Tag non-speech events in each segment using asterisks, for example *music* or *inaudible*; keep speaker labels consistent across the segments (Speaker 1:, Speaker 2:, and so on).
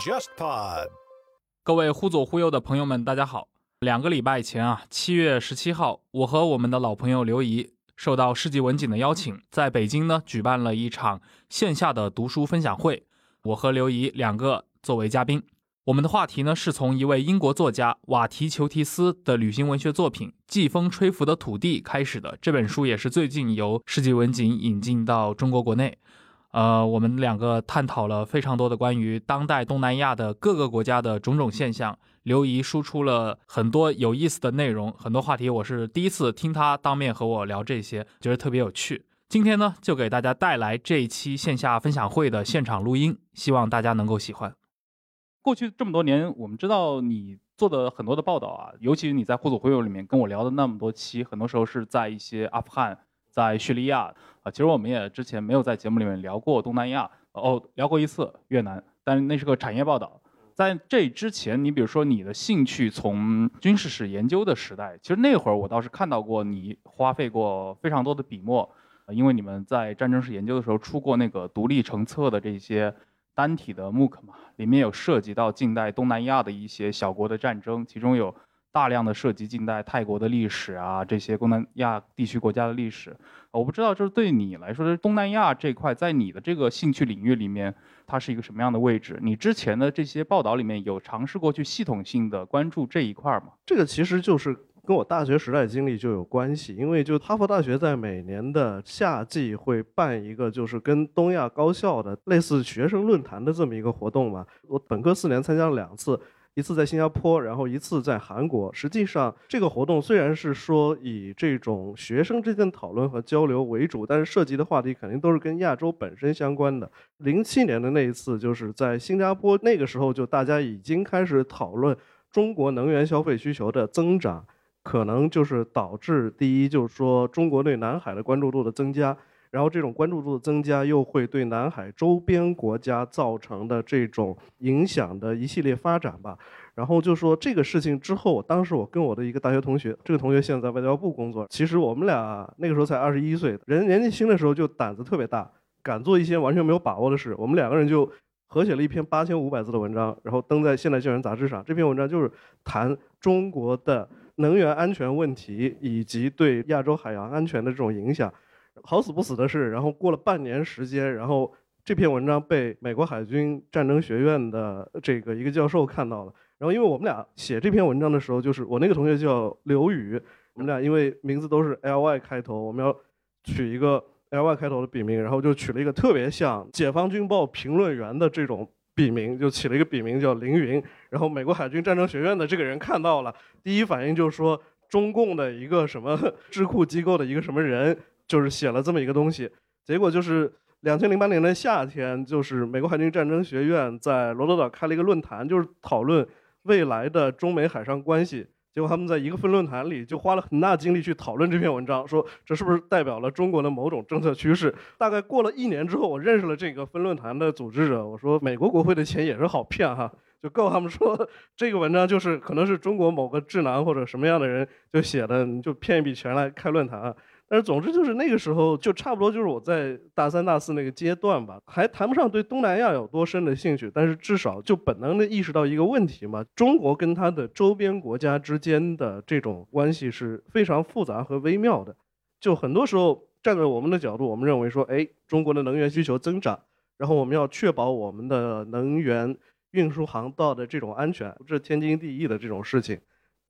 Speaker 1: JustPod，
Speaker 2: 各位忽左忽右的朋友们，大家好。两个礼拜以前啊，七月十七号，我和我们的老朋友刘怡受到世纪文景的邀请，在北京呢举办了一场线下的读书分享会。我和刘怡两个作为嘉宾，我们的话题呢是从一位英国作家瓦提裘提斯的旅行文学作品《季风吹拂的土地》开始的。这本书也是最近由世纪文景引进到中国国内。呃，我们两个探讨了非常多的关于当代东南亚的各个国家的种种现象。刘怡输出了很多有意思的内容，很多话题我是第一次听他当面和我聊这些，觉得特别有趣。今天呢，就给大家带来这一期线下分享会的现场录音，希望大家能够喜欢。过去这么多年，我们知道你做的很多的报道啊，尤其是你在《互左互右》里面跟我聊的那么多期，很多时候是在一些阿富汗。在叙利亚啊，其实我们也之前没有在节目里面聊过东南亚哦，聊过一次越南，但那是个产业报道。在这之前，你比如说你的兴趣从军事史研究的时代，其实那会儿我倒是看到过你花费过非常多的笔墨，因为你们在战争史研究的时候出过那个独立成册的这些单体的 MOOC 嘛，里面有涉及到近代东南亚的一些小国的战争，其中有。大量的涉及近代泰国的历史啊，这些东南亚地区国家的历史，我不知道，就是对你来说，是东南亚这块在你的这个兴趣领域里面，它是一个什么样的位置？你之前的这些报道里面有尝试过去系统性的关注这一块吗？
Speaker 3: 这个其实就是跟我大学时代经历就有关系，因为就哈佛大学在每年的夏季会办一个就是跟东亚高校的类似学生论坛的这么一个活动嘛，我本科四年参加了两次。一次在新加坡，然后一次在韩国。实际上，这个活动虽然是说以这种学生之间讨论和交流为主，但是涉及的话题肯定都是跟亚洲本身相关的。零七年的那一次，就是在新加坡，那个时候就大家已经开始讨论中国能源消费需求的增长，可能就是导致第一，就是说中国对南海的关注度的增加。然后这种关注度的增加，又会对南海周边国家造成的这种影响的一系列发展吧。然后就说这个事情之后，当时我跟我的一个大学同学，这个同学现在在外交部工作。其实我们俩那个时候才二十一岁，人年纪轻的时候就胆子特别大，敢做一些完全没有把握的事。我们两个人就合写了一篇八千五百字的文章，然后登在《现代校园》杂志上。这篇文章就是谈中国的能源安全问题以及对亚洲海洋安全的这种影响。好死不死的是，然后过了半年时间，然后这篇文章被美国海军战争学院的这个一个教授看到了。然后因为我们俩写这篇文章的时候，就是我那个同学叫刘宇，我们俩因为名字都是 L Y 开头，我们要取一个 L Y 开头的笔名，然后就取了一个特别像《解放军报》评论员的这种笔名，就起了一个笔名叫凌云。然后美国海军战争学院的这个人看到了，第一反应就是说中共的一个什么 *laughs* 智库机构的一个什么人。就是写了这么一个东西，结果就是两千零八年的夏天，就是美国海军战争学院在罗德岛开了一个论坛，就是讨论未来的中美海上关系。结果他们在一个分论坛里就花了很大精力去讨论这篇文章，说这是不是代表了中国的某种政策趋势。大概过了一年之后，我认识了这个分论坛的组织者，我说美国国会的钱也是好骗哈，就告诉他们说这个文章就是可能是中国某个智囊或者什么样的人就写的，你就骗一笔钱来开论坛。但是总之就是那个时候就差不多就是我在大三大四那个阶段吧，还谈不上对东南亚有多深的兴趣，但是至少就本能的意识到一个问题嘛，中国跟它的周边国家之间的这种关系是非常复杂和微妙的。就很多时候站在我们的角度，我们认为说，哎，中国的能源需求增长，然后我们要确保我们的能源运输航道的这种安全，这是天经地义的这种事情。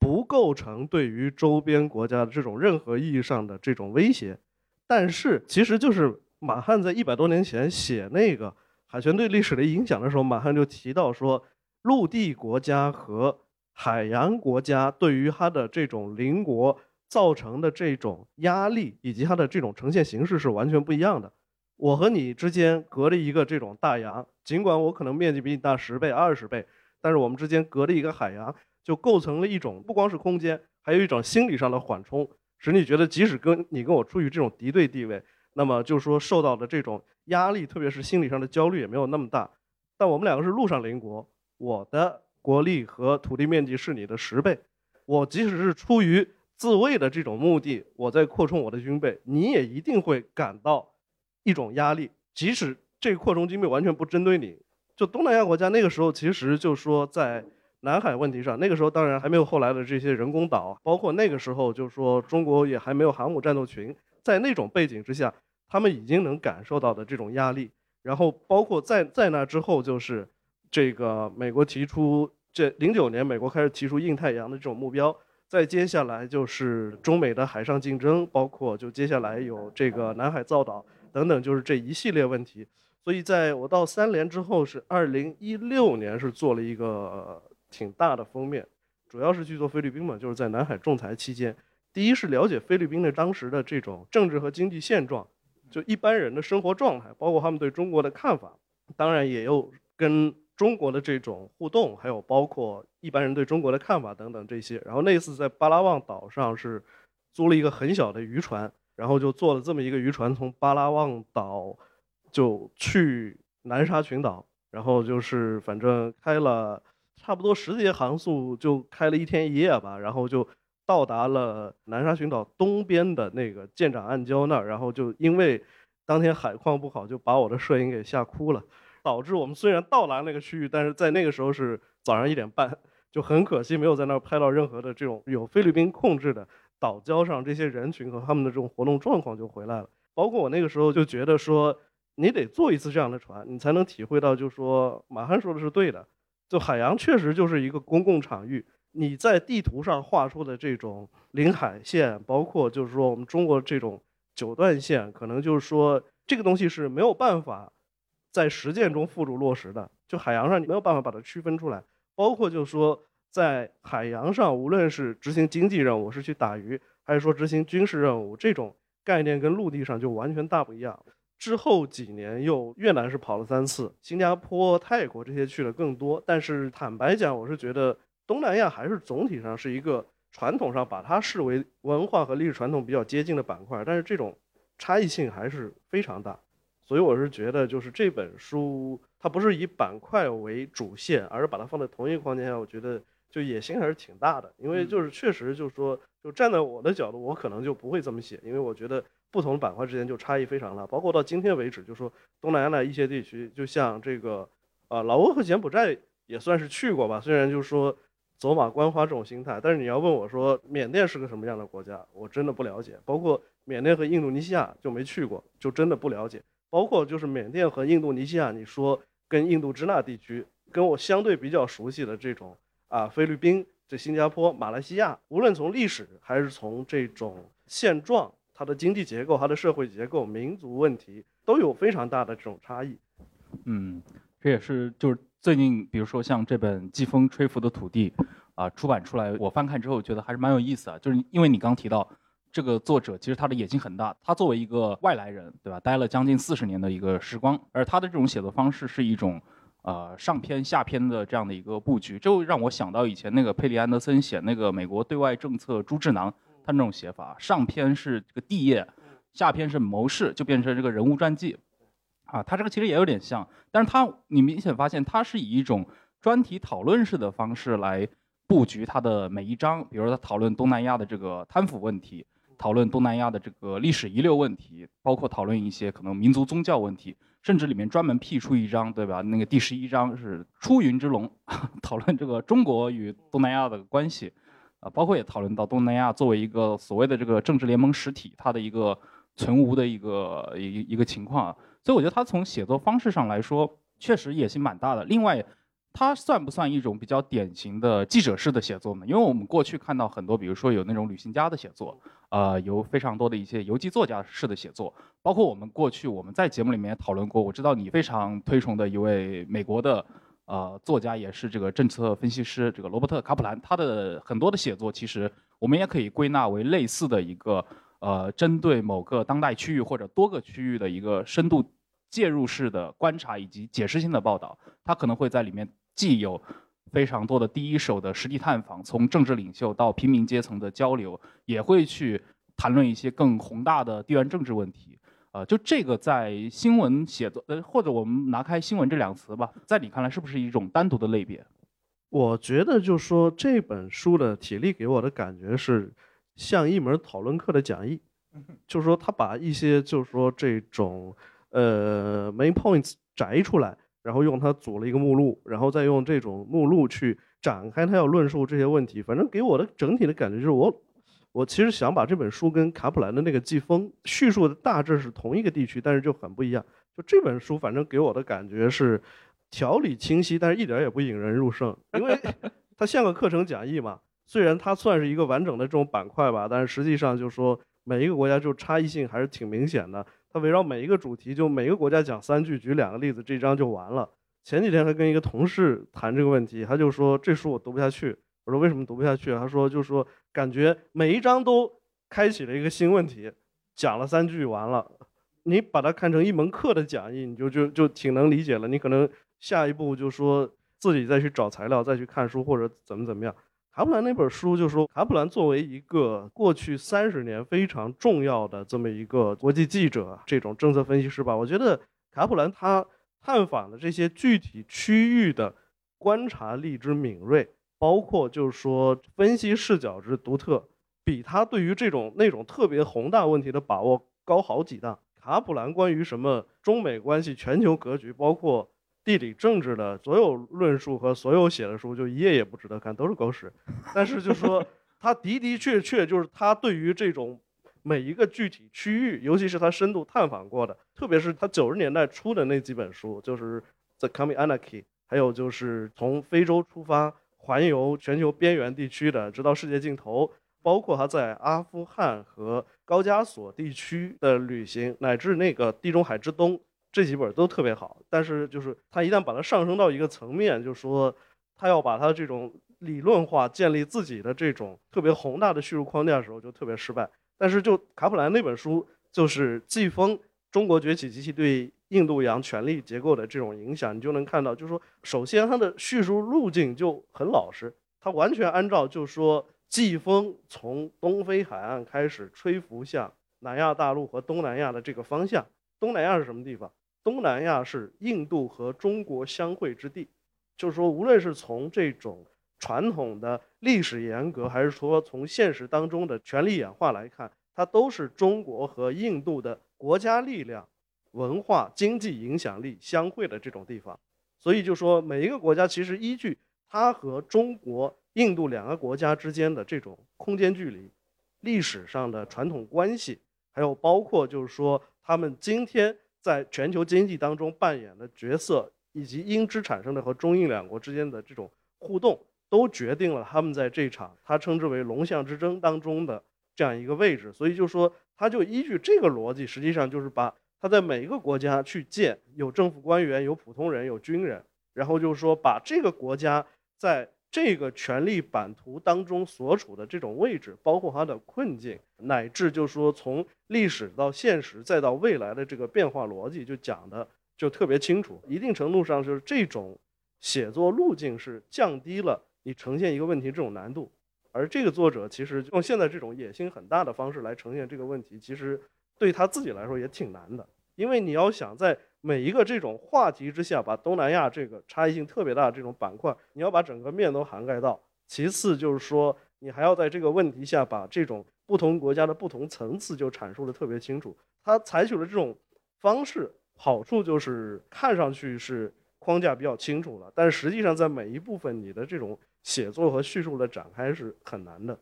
Speaker 3: 不构成对于周边国家的这种任何意义上的这种威胁，但是其实就是马汉在一百多年前写那个海权对历史的影响的时候，马汉就提到说，陆地国家和海洋国家对于它的这种邻国造成的这种压力以及它的这种呈现形式是完全不一样的。我和你之间隔着一个这种大洋，尽管我可能面积比你大十倍、二十倍，但是我们之间隔着一个海洋。就构成了一种不光是空间，还有一种心理上的缓冲，使你觉得即使跟你跟我处于这种敌对地位，那么就是说受到的这种压力，特别是心理上的焦虑也没有那么大。但我们两个是陆上邻国，我的国力和土地面积是你的十倍，我即使是出于自卫的这种目的，我在扩充我的军备，你也一定会感到一种压力，即使这扩充军备完全不针对你，就东南亚国家那个时候其实就说在南海问题上，那个时候当然还没有后来的这些人工岛，包括那个时候就是说中国也还没有航母战斗群，在那种背景之下，他们已经能感受到的这种压力。然后包括在在那之后，就是这个美国提出这零九年美国开始提出印太洋的这种目标，再接下来就是中美的海上竞争，包括就接下来有这个南海造岛等等，就是这一系列问题。所以在我到三联之后，是二零一六年是做了一个挺大的封面，主要是去做菲律宾嘛，就是在南海仲裁期间，第一是了解菲律宾的当时的这种政治和经济现状，就一般人的生活状态，包括他们对中国的看法，当然也有跟中国的这种互动，还有包括一般人对中国的看法等等这些。然后那次在巴拉望岛上是租了一个很小的渔船，然后就坐了这么一个渔船从巴拉望岛。就去南沙群岛，然后就是反正开了差不多十节航速，就开了一天一夜吧，然后就到达了南沙群岛东边的那个舰长暗礁那儿，然后就因为当天海况不好，就把我的摄影给吓哭了，导致我们虽然到达那个区域，但是在那个时候是早上一点半，就很可惜没有在那儿拍到任何的这种有菲律宾控制的岛礁上这些人群和他们的这种活动状况就回来了，包括我那个时候就觉得说。你得坐一次这样的船，你才能体会到，就是说马汉说的是对的，就海洋确实就是一个公共场域。你在地图上画出的这种领海线，包括就是说我们中国这种九段线，可能就是说这个东西是没有办法在实践中付诸落实的。就海洋上你没有办法把它区分出来，包括就是说在海洋上，无论是执行经济任务，是去打鱼，还是说执行军事任务，这种概念跟陆地上就完全大不一样。之后几年又越南是跑了三次，新加坡、泰国这些去的更多。但是坦白讲，我是觉得东南亚还是总体上是一个传统上把它视为文化和历史传统比较接近的板块，但是这种差异性还是非常大。所以我是觉得，就是这本书它不是以板块为主线，而是把它放在同一个框架下，我觉得就野心还是挺大的。因为就是确实就是说，就站在我的角度，我可能就不会这么写，因为我觉得。不同板块之间就差异非常大，包括到今天为止，就说东南亚的一些地区，就像这个，呃，老挝和柬埔寨也算是去过吧。虽然就是说走马观花这种心态，但是你要问我说缅甸是个什么样的国家，我真的不了解。包括缅甸和印度尼西亚就没去过，就真的不了解。包括就是缅甸和印度尼西亚，你说跟印度支那地区，跟我相对比较熟悉的这种啊，菲律宾、这新加坡、马来西亚，无论从历史还是从这种现状。它的经济结构、它的社会结构、民族问题都有非常大的这种差异。
Speaker 2: 嗯，这也是就是最近，比如说像这本《季风吹拂的土地》啊，出版出来，我翻看之后觉得还是蛮有意思的。就是因为你刚提到这个作者，其实他的野心很大。他作为一个外来人，对吧？待了将近四十年的一个时光，而他的这种写作方式是一种呃上篇下篇的这样的一个布局，就让我想到以前那个佩里安德森写那个美国对外政策朱智囊。他那种写法，上篇是这个帝业，下篇是谋士，就变成这个人物传记，啊，他这个其实也有点像，但是他你明显发现他是以一种专题讨论式的方式来布局他的每一章，比如说他讨论东南亚的这个贪腐问题，讨论东南亚的这个历史遗留问题，包括讨论一些可能民族宗教问题，甚至里面专门辟出一章，对吧？那个第十一章是出云之龙，*laughs* 讨论这个中国与东南亚的关系。啊，包括也讨论到东南亚作为一个所谓的这个政治联盟实体，它的一个存无的一个一一个情况，所以我觉得他从写作方式上来说，确实野心蛮大的。另外，他算不算一种比较典型的记者式的写作呢？因为我们过去看到很多，比如说有那种旅行家的写作，呃，有非常多的一些游记作家式的写作，包括我们过去我们在节目里面讨论过，我知道你非常推崇的一位美国的。呃，作家也是这个政策分析师，这个罗伯特·卡普兰，他的很多的写作，其实我们也可以归纳为类似的一个呃，针对某个当代区域或者多个区域的一个深度介入式的观察以及解释性的报道。他可能会在里面既有非常多的第一手的实地探访，从政治领袖到平民阶层的交流，也会去谈论一些更宏大的地缘政治问题。呃，就这个在新闻写作，呃，或者我们拿开新闻这两个词吧，在你看来是不是一种单独的类别？
Speaker 3: 我觉得，就说这本书的体力给我的感觉是像一门讨论课的讲义，*laughs* 就是说他把一些，就是说这种呃 main points 摘出来，然后用它组了一个目录，然后再用这种目录去展开他要论述这些问题。反正给我的整体的感觉就是我。我其实想把这本书跟卡普兰的那个季风叙述的大致是同一个地区，但是就很不一样。就这本书，反正给我的感觉是条理清晰，但是一点也不引人入胜，因为 *laughs* 它像个课程讲义嘛。虽然它算是一个完整的这种板块吧，但是实际上就是说每一个国家就差异性还是挺明显的。它围绕每一个主题，就每个国家讲三句，举两个例子，这章就完了。前几天还跟一个同事谈这个问题，他就说这书我读不下去。我说为什么读不下去？他说就是说感觉每一章都开启了一个新问题，讲了三句完了，你把它看成一门课的讲义，你就就就挺能理解了。你可能下一步就说自己再去找材料，再去看书或者怎么怎么样。卡普兰那本书就说，卡普兰作为一个过去三十年非常重要的这么一个国际记者，这种政策分析师吧，我觉得卡普兰他探访的这些具体区域的观察力之敏锐。包括就是说分析视角之独特，比他对于这种那种特别宏大问题的把握高好几档。卡普兰关于什么中美关系、全球格局，包括地理政治的所有论述和所有写的书，就一页也不值得看，都是狗屎。*laughs* 但是就是说他的的确确就是他对于这种每一个具体区域，尤其是他深度探访过的，特别是他九十年代初的那几本书，就是《The Coming Anarchy》，还有就是从非洲出发。环游全球边缘地区的，直到世界尽头，包括他在阿富汗和高加索地区的旅行，乃至那个地中海之东，这几本都特别好。但是，就是他一旦把它上升到一个层面，就说他要把他这种理论化，建立自己的这种特别宏大的叙述框架的时候，就特别失败。但是，就卡普兰那本书，就是季风中国崛起及其对印度洋权力结构的这种影响，你就能看到，就是说，首先它的叙述路径就很老实，它完全按照就是说，季风从东非海岸开始吹拂向南亚大陆和东南亚的这个方向。东南亚是什么地方？东南亚是印度和中国相会之地，就是说，无论是从这种传统的历史沿革，还是说从现实当中的权力演化来看。它都是中国和印度的国家力量、文化、经济影响力相会的这种地方，所以就说每一个国家其实依据它和中国、印度两个国家之间的这种空间距离、历史上的传统关系，还有包括就是说他们今天在全球经济当中扮演的角色，以及因之产生的和中印两国之间的这种互动，都决定了他们在这场他称之为龙象之争当中的。这样一个位置，所以就说，他就依据这个逻辑，实际上就是把他在每一个国家去建有政府官员、有普通人、有军人，然后就是说，把这个国家在这个权力版图当中所处的这种位置，包括它的困境，乃至就是说从历史到现实再到未来的这个变化逻辑，就讲的就特别清楚。一定程度上，就是这种写作路径是降低了你呈现一个问题这种难度。而这个作者其实用现在这种野心很大的方式来呈现这个问题，其实对他自己来说也挺难的，因为你要想在每一个这种话题之下，把东南亚这个差异性特别大的这种板块，你要把整个面都涵盖到。其次就是说，你还要在这个问题下把这种不同国家的不同层次就阐述的特别清楚。他采取了这种方式，好处就是看上去是框架比较清楚了，但实际上在每一部分你的这种。写作和叙述的展开是很难的，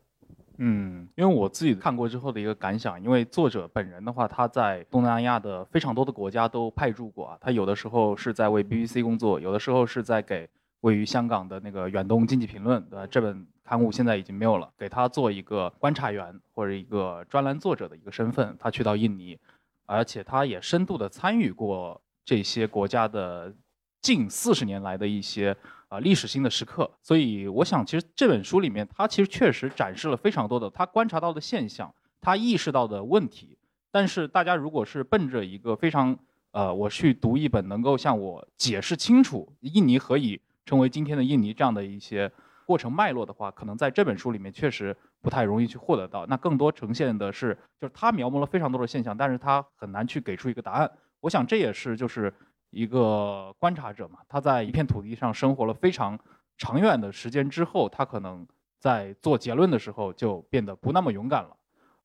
Speaker 2: 嗯，因为我自己看过之后的一个感想，因为作者本人的话，他在东南亚的非常多的国家都派驻过啊，他有的时候是在为 BBC 工作，有的时候是在给位于香港的那个远东经济评论，对吧？这本刊物现在已经没有了，给他做一个观察员或者一个专栏作者的一个身份，他去到印尼，而且他也深度的参与过这些国家的近四十年来的一些。啊，历史性的时刻，所以我想，其实这本书里面，他其实确实展示了非常多的他观察到的现象，他意识到的问题。但是，大家如果是奔着一个非常呃，我去读一本能够向我解释清楚印尼何以成为今天的印尼这样的一些过程脉络的话，可能在这本书里面确实不太容易去获得到。那更多呈现的是，就是他描摹了非常多的现象，但是他很难去给出一个答案。我想这也是就是。一个观察者嘛，他在一片土地上生活了非常长远的时间之后，他可能在做结论的时候就变得不那么勇敢了。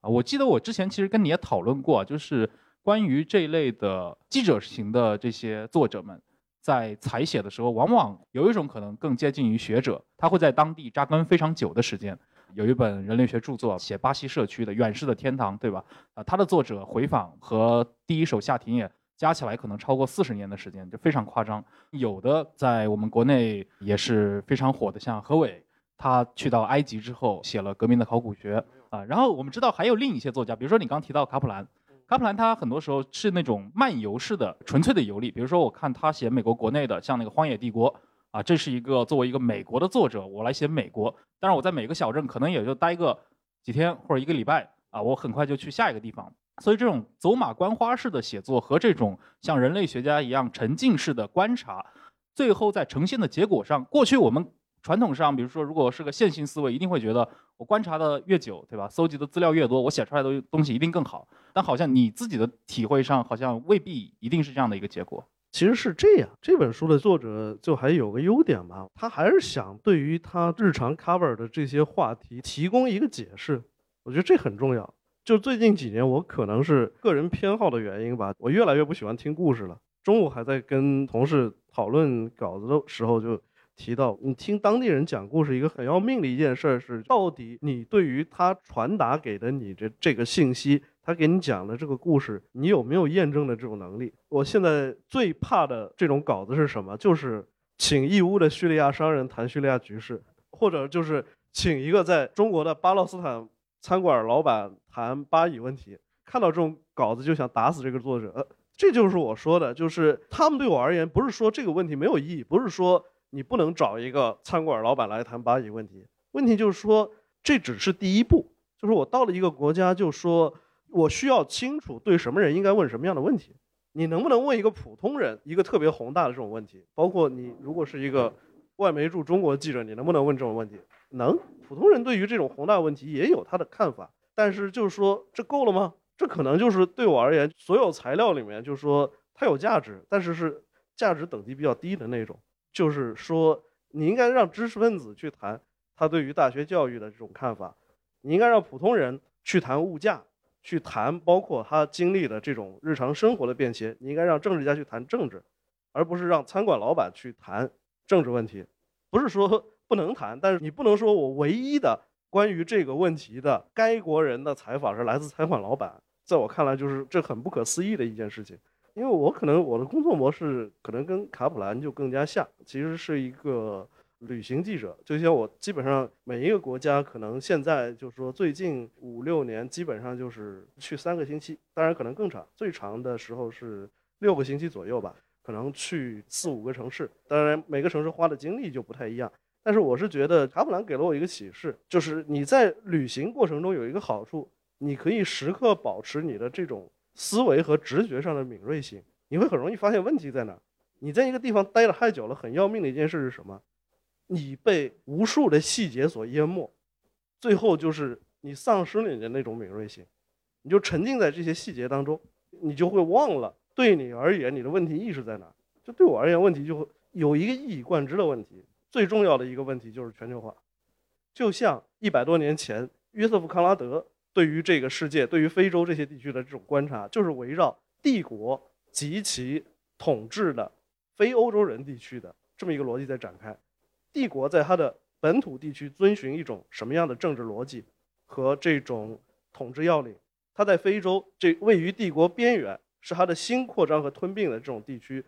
Speaker 2: 啊，我记得我之前其实跟你也讨论过，就是。关于这一类的记者型的这些作者们，在采写的时候，往往有一种可能更接近于学者，他会在当地扎根非常久的时间。有一本人类学著作写巴西社区的远视的天堂，对吧？啊，他的作者回访和第一手下田野加起来可能超过四十年的时间，就非常夸张。有的在我们国内也是非常火的，像何伟，他去到埃及之后写了《革命的考古学》啊。然后我们知道还有另一些作家，比如说你刚提到卡普兰，卡普兰他很多时候是那种漫游式的纯粹的游历，比如说我看他写美国国内的，像那个《荒野帝国》。啊，这是一个作为一个美国的作者，我来写美国。但是我在每个小镇可能也就待个几天或者一个礼拜啊，我很快就去下一个地方。所以这种走马观花式的写作和这种像人类学家一样沉浸式的观察，最后在呈现的结果上，过去我们传统上，比如说如果是个线性思维，一定会觉得我观察的越久，对吧？搜集的资料越多，我写出来的东西一定更好。但好像你自己的体会上，好像未必一定是这样的一个结果。
Speaker 3: 其实是这样，这本书的作者就还有个优点吧，他还是想对于他日常 cover 的这些话题提供一个解释，我觉得这很重要。就最近几年，我可能是个人偏好的原因吧，我越来越不喜欢听故事了。中午还在跟同事讨论稿子的时候，就提到你听当地人讲故事，一个很要命的一件事是，到底你对于他传达给的你的这个信息。他给你讲的这个故事，你有没有验证的这种能力？我现在最怕的这种稿子是什么？就是请义乌的叙利亚商人谈叙利亚局势，或者就是请一个在中国的巴勒斯坦餐馆老板谈巴以问题。看到这种稿子就想打死这个作者。呃，这就是我说的，就是他们对我而言，不是说这个问题没有意义，不是说你不能找一个餐馆老板来谈巴以问题。问题就是说，这只是第一步，就是我到了一个国家，就说。我需要清楚对什么人应该问什么样的问题。你能不能问一个普通人一个特别宏大的这种问题？包括你如果是一个外媒驻中国记者，你能不能问这种问题？能。普通人对于这种宏大问题也有他的看法，但是就是说这够了吗？这可能就是对我而言，所有材料里面就是说它有价值，但是是价值等级比较低的那种。就是说你应该让知识分子去谈他对于大学教育的这种看法，你应该让普通人去谈物价。去谈包括他经历的这种日常生活的变迁，你应该让政治家去谈政治，而不是让餐馆老板去谈政治问题。不是说不能谈，但是你不能说我唯一的关于这个问题的该国人的采访是来自餐馆老板。在我看来，就是这很不可思议的一件事情。因为我可能我的工作模式可能跟卡普兰就更加像，其实是一个。旅行记者，就像我，基本上每一个国家，可能现在就是说最近五六年，基本上就是去三个星期，当然可能更长，最长的时候是六个星期左右吧，可能去四五个城市，当然每个城市花的精力就不太一样。但是我是觉得卡普兰给了我一个启示，就是你在旅行过程中有一个好处，你可以时刻保持你的这种思维和直觉上的敏锐性，你会很容易发现问题在哪。你在一个地方待了太久了，很要命的一件事是什么？你被无数的细节所淹没，最后就是你丧失了你的那种敏锐性，你就沉浸在这些细节当中，你就会忘了对你而言你的问题意识在哪。就对我而言，问题就会有一个一以贯之的问题，最重要的一个问题就是全球化。就像一百多年前约瑟夫康拉德对于这个世界、对于非洲这些地区的这种观察，就是围绕帝国及其统治的非欧洲人地区的这么一个逻辑在展开。帝国在它的本土地区遵循一种什么样的政治逻辑和这种统治要领？它在非洲这位于帝国边缘，是它的新扩张和吞并的这种地区，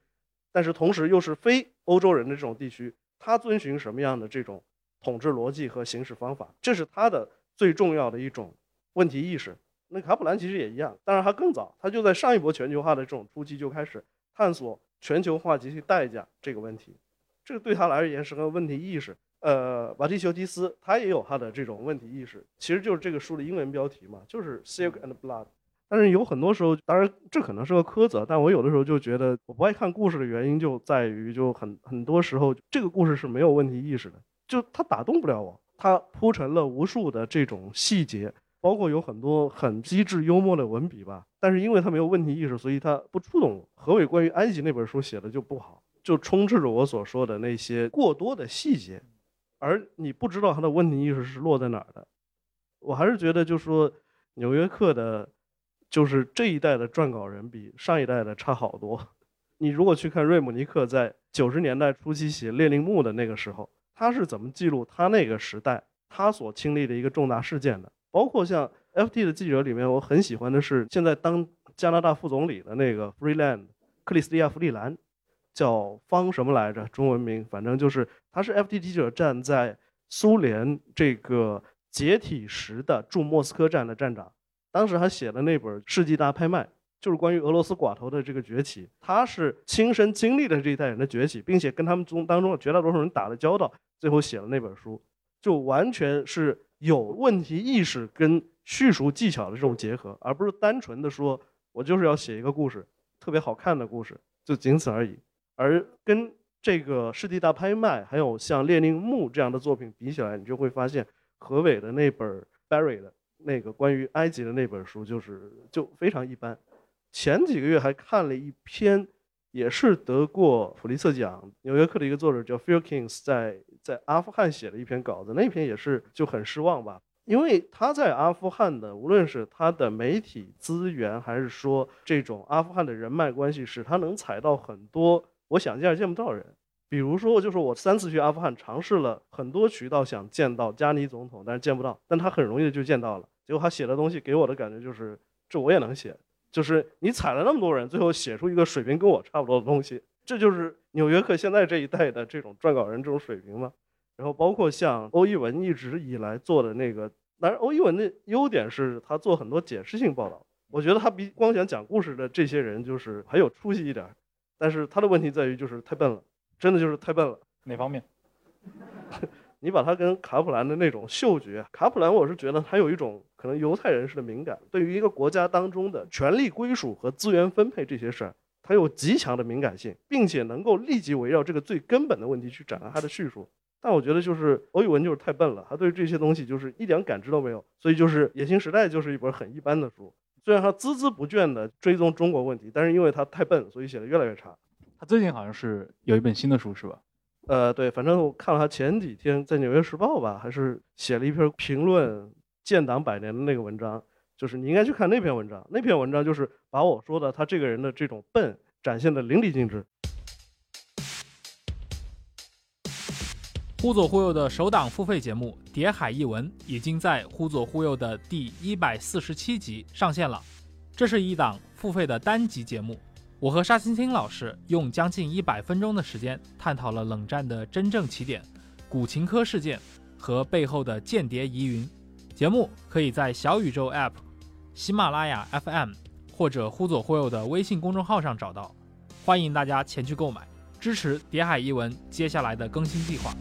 Speaker 3: 但是同时又是非欧洲人的这种地区，他遵循什么样的这种统治逻辑和行使方法？这是他的最重要的一种问题意识。那卡普兰其实也一样，当然他更早，他就在上一波全球化的这种初期就开始探索全球化及其代价这个问题。这个对他来而言是个问题意识。呃，瓦蒂修蒂斯他也有他的这种问题意识，其实就是这个书的英文标题嘛，就是 Silk and Blood。但是有很多时候，当然这可能是个苛责，但我有的时候就觉得我不爱看故事的原因就在于，就很很多时候这个故事是没有问题意识的，就它打动不了我。它铺陈了无数的这种细节，包括有很多很机智幽默的文笔吧，但是因为它没有问题意识，所以它不触动我。何伟关于埃及那本书写的就不好。就充斥着我所说的那些过多的细节，而你不知道他的问题意识是落在哪儿的。我还是觉得，就说《纽约客》的就是这一代的撰稿人比上一代的差好多。你如果去看瑞姆尼克在九十年代初期写《列宁墓》的那个时候，他是怎么记录他那个时代他所经历的一个重大事件的？包括像 FT 的记者里面，我很喜欢的是现在当加拿大副总理的那个 Freeland 克里斯蒂亚·弗里兰，叫方什么来着？中文名，反正就是他是 FT 记者站在苏联这个解体时的驻莫斯科站的站长，当时还写了那本《世纪大拍卖》。就是关于俄罗斯寡头的这个崛起，他是亲身经历了这一代人的崛起，并且跟他们中当中绝大多数人打了交道，最后写了那本书，就完全是有问题意识跟叙述技巧的这种结合，而不是单纯的说我就是要写一个故事，特别好看的故事，就仅此而已。而跟这个世纪大拍卖，还有像列宁墓这样的作品比起来，你就会发现何伟的那本 Barry 的那个关于埃及的那本书，就是就非常一般。前几个月还看了一篇，也是得过普利策奖，《纽约客》的一个作者叫 Phil Kings，在在阿富汗写了一篇稿子，那篇也是就很失望吧，因为他在阿富汗的，无论是他的媒体资源，还是说这种阿富汗的人脉关系，使他能踩到很多我想见也见不到人。比如说，就是我三次去阿富汗，尝试了很多渠道想见到加尼总统，但是见不到，但他很容易就见到了。结果他写的东西给我的感觉就是，这我也能写。就是你踩了那么多人，最后写出一个水平跟我差不多的东西，这就是《纽约客》现在这一代的这种撰稿人这种水平吗？然后包括像欧一文一直以来做的那个，当然欧一文的优点是他做很多解释性报道，我觉得他比光想讲故事的这些人就是很有出息一点，但是他的问题在于就是太笨了，真的就是太笨了。
Speaker 2: 哪方面？*laughs*
Speaker 3: 你把它跟卡普兰的那种嗅觉，卡普兰我是觉得他有一种可能犹太人士的敏感，对于一个国家当中的权力归属和资源分配这些事儿，他有极强的敏感性，并且能够立即围绕这个最根本的问题去展开他的叙述。但我觉得就是欧宇文就是太笨了，他对这些东西就是一点感知都没有，所以就是《野心时代》就是一本很一般的书。虽然他孜孜不倦地追踪中国问题，但是因为他太笨，所以写得越来越差。
Speaker 2: 他最近好像是有一本新的书，是吧？
Speaker 3: 呃，对，反正我看了他前几天在《纽约时报》吧，还是写了一篇评论建党百年的那个文章，就是你应该去看那篇文章。那篇文章就是把我说的他这个人的这种笨展现的淋漓尽致。
Speaker 4: 忽左忽右的首档付费节目《谍海译文》已经在忽左忽右的第一百四十七集上线了，这是一档付费的单集节目。我和沙青青老师用将近一百分钟的时间，探讨了冷战的真正起点——古琴科事件和背后的间谍疑云。节目可以在小宇宙 App、喜马拉雅 FM 或者忽左忽右的微信公众号上找到，欢迎大家前去购买，支持《谍海译文》接下来的更新计划。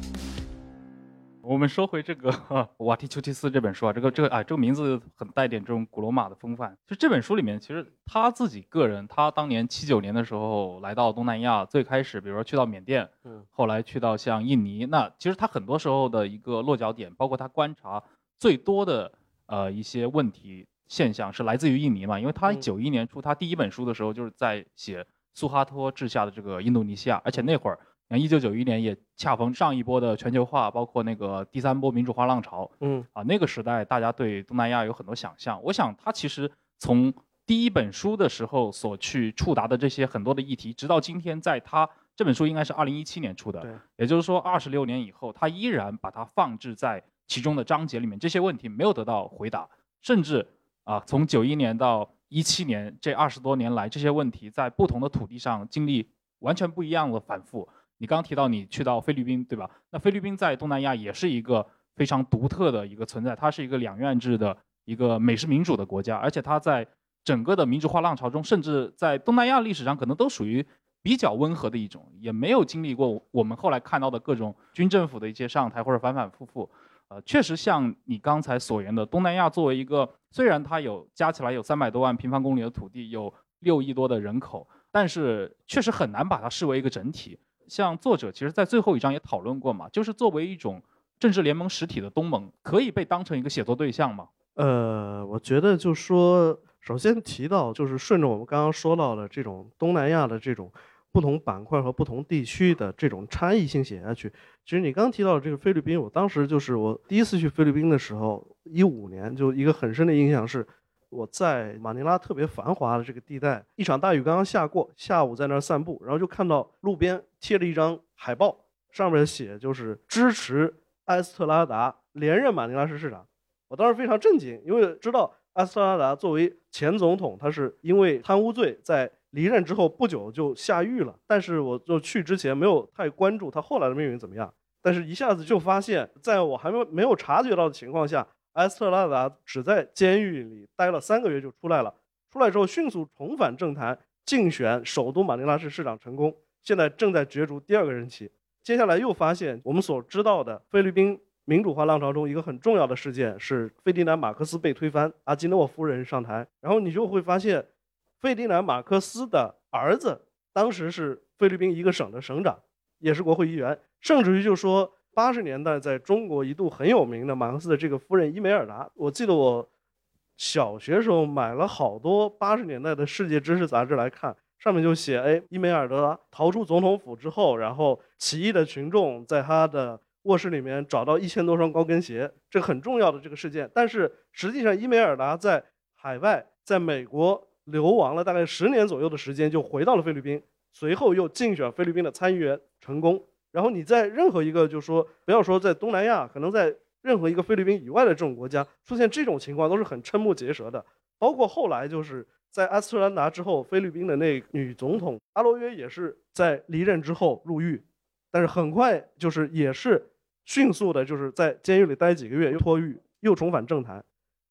Speaker 2: 我们说回这个《瓦提丘提斯》这本书啊，这个这个啊，这个名字很带点这种古罗马的风范。就这本书里面，其实他自己个人，他当年七九年的时候来到东南亚，最开始比如说去到缅甸，嗯，后来去到像印尼，那其实他很多时候的一个落脚点，包括他观察最多的呃一些问题现象，是来自于印尼嘛？因为他九一年出他第一本书的时候，就是在写苏哈托治下的这个印度尼西亚，而且那会儿。那一九九一年也恰逢上一波的全球化，包括那个第三波民主化浪潮。嗯，啊，那个时代大家对东南亚有很多想象。我想他其实从第一本书的时候所去触达的这些很多的议题，直到今天，在他这本书应该是二零一七年出的，也就是说二十六年以后，他依然把它放置在其中的章节里面，这些问题没有得到回答，甚至啊，从九一年到一七年这二十多年来，这些问题在不同的土地上经历完全不一样的反复。你刚提到你去到菲律宾，对吧？那菲律宾在东南亚也是一个非常独特的一个存在，它是一个两院制的一个美式民主的国家，而且它在整个的民主化浪潮中，甚至在东南亚历史上可能都属于比较温和的一种，也没有经历过我们后来看到的各种军政府的一些上台或者反反复复。呃，确实像你刚才所言的，东南亚作为一个虽然它有加起来有三百多万平方公里的土地，有六亿多的人口，但是确实很难把它视为一个整体。像作者其实，在最后一章也讨论过嘛，就是作为一种政治联盟实体的东盟，可以被当成一个写作对象吗？
Speaker 3: 呃，我觉得就说，首先提到就是顺着我们刚刚说到的这种东南亚的这种不同板块和不同地区的这种差异性写下去。其实你刚提到的这个菲律宾，我当时就是我第一次去菲律宾的时候，一五年就一个很深的印象是，我在马尼拉特别繁华的这个地带，一场大雨刚刚下过，下午在那儿散步，然后就看到路边贴了一张海报，上面写就是支持埃斯特拉达连任马尼拉市市长。我当时非常震惊，因为知道埃斯特拉达作为前总统，他是因为贪污罪在离任之后不久就下狱了，但是我就去之前没有太关注他后来的命运怎么样。但是一下子就发现，在我还没没有察觉到的情况下。埃斯特拉达只在监狱里待了三个月就出来了，出来之后迅速重返政坛，竞选首都马尼拉市市长成功，现在正在角逐第二个任期。接下来又发现我们所知道的菲律宾民主化浪潮中一个很重要的事件是费迪南·马克思被推翻，阿基诺夫人上台，然后你就会发现，费迪南·马克思的儿子当时是菲律宾一个省的省长，也是国会议员，甚至于就说。八十年代在中国一度很有名的马克思的这个夫人伊梅尔达，我记得我小学时候买了好多八十年代的世界知识杂志来看，上面就写，哎，伊梅尔达逃出总统府之后，然后起义的群众在他的卧室里面找到一千多双高跟鞋，这很重要的这个事件。但是实际上，伊梅尔达在海外，在美国流亡了大概十年左右的时间，就回到了菲律宾，随后又竞选菲律宾的参议员成功。然后你在任何一个，就是说不要说在东南亚，可能在任何一个菲律宾以外的这种国家出现这种情况，都是很瞠目结舌的。包括后来就是在阿斯特兰达之后，菲律宾的那女总统阿罗约也是在离任之后入狱，但是很快就是也是迅速的，就是在监狱里待几个月又脱狱，又重返政坛。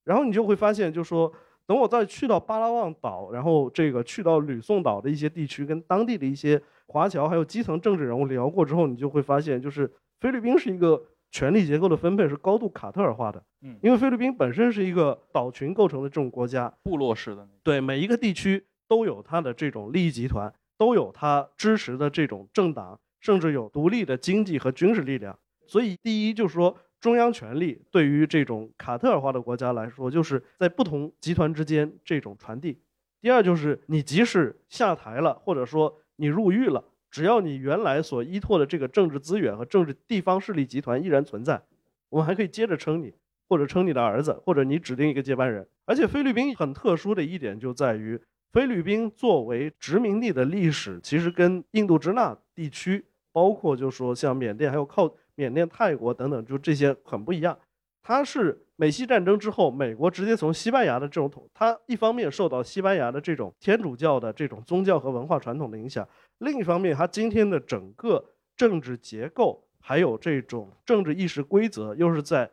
Speaker 3: 然后你就会发现，就是说等我再去到巴拉望岛，然后这个去到吕宋岛的一些地区，跟当地的一些。华侨还有基层政治人物聊过之后，你就会发现，就是菲律宾是一个权力结构的分配是高度卡特尔化的。
Speaker 2: 嗯，
Speaker 3: 因为菲律宾本身是一个岛群构成的这种国家，
Speaker 2: 部落式的。
Speaker 3: 对，每一个地区都有它的这种利益集团，都有它支持的这种政党，甚至有独立的经济和军事力量。所以，第一就是说，中央权力对于这种卡特尔化的国家来说，就是在不同集团之间这种传递。第二就是，你即使下台了，或者说。你入狱了，只要你原来所依托的这个政治资源和政治地方势力集团依然存在，我们还可以接着称你，或者称你的儿子，或者你指定一个接班人。而且菲律宾很特殊的一点就在于，菲律宾作为殖民地的历史，其实跟印度支那地区，包括就说像缅甸，还有靠缅甸、泰国等等，就这些很不一样。它是美西战争之后，美国直接从西班牙的这种统，它一方面受到西班牙的这种天主教的这种宗教和文化传统的影响，另一方面，它今天的整个政治结构还有这种政治意识规则，又是在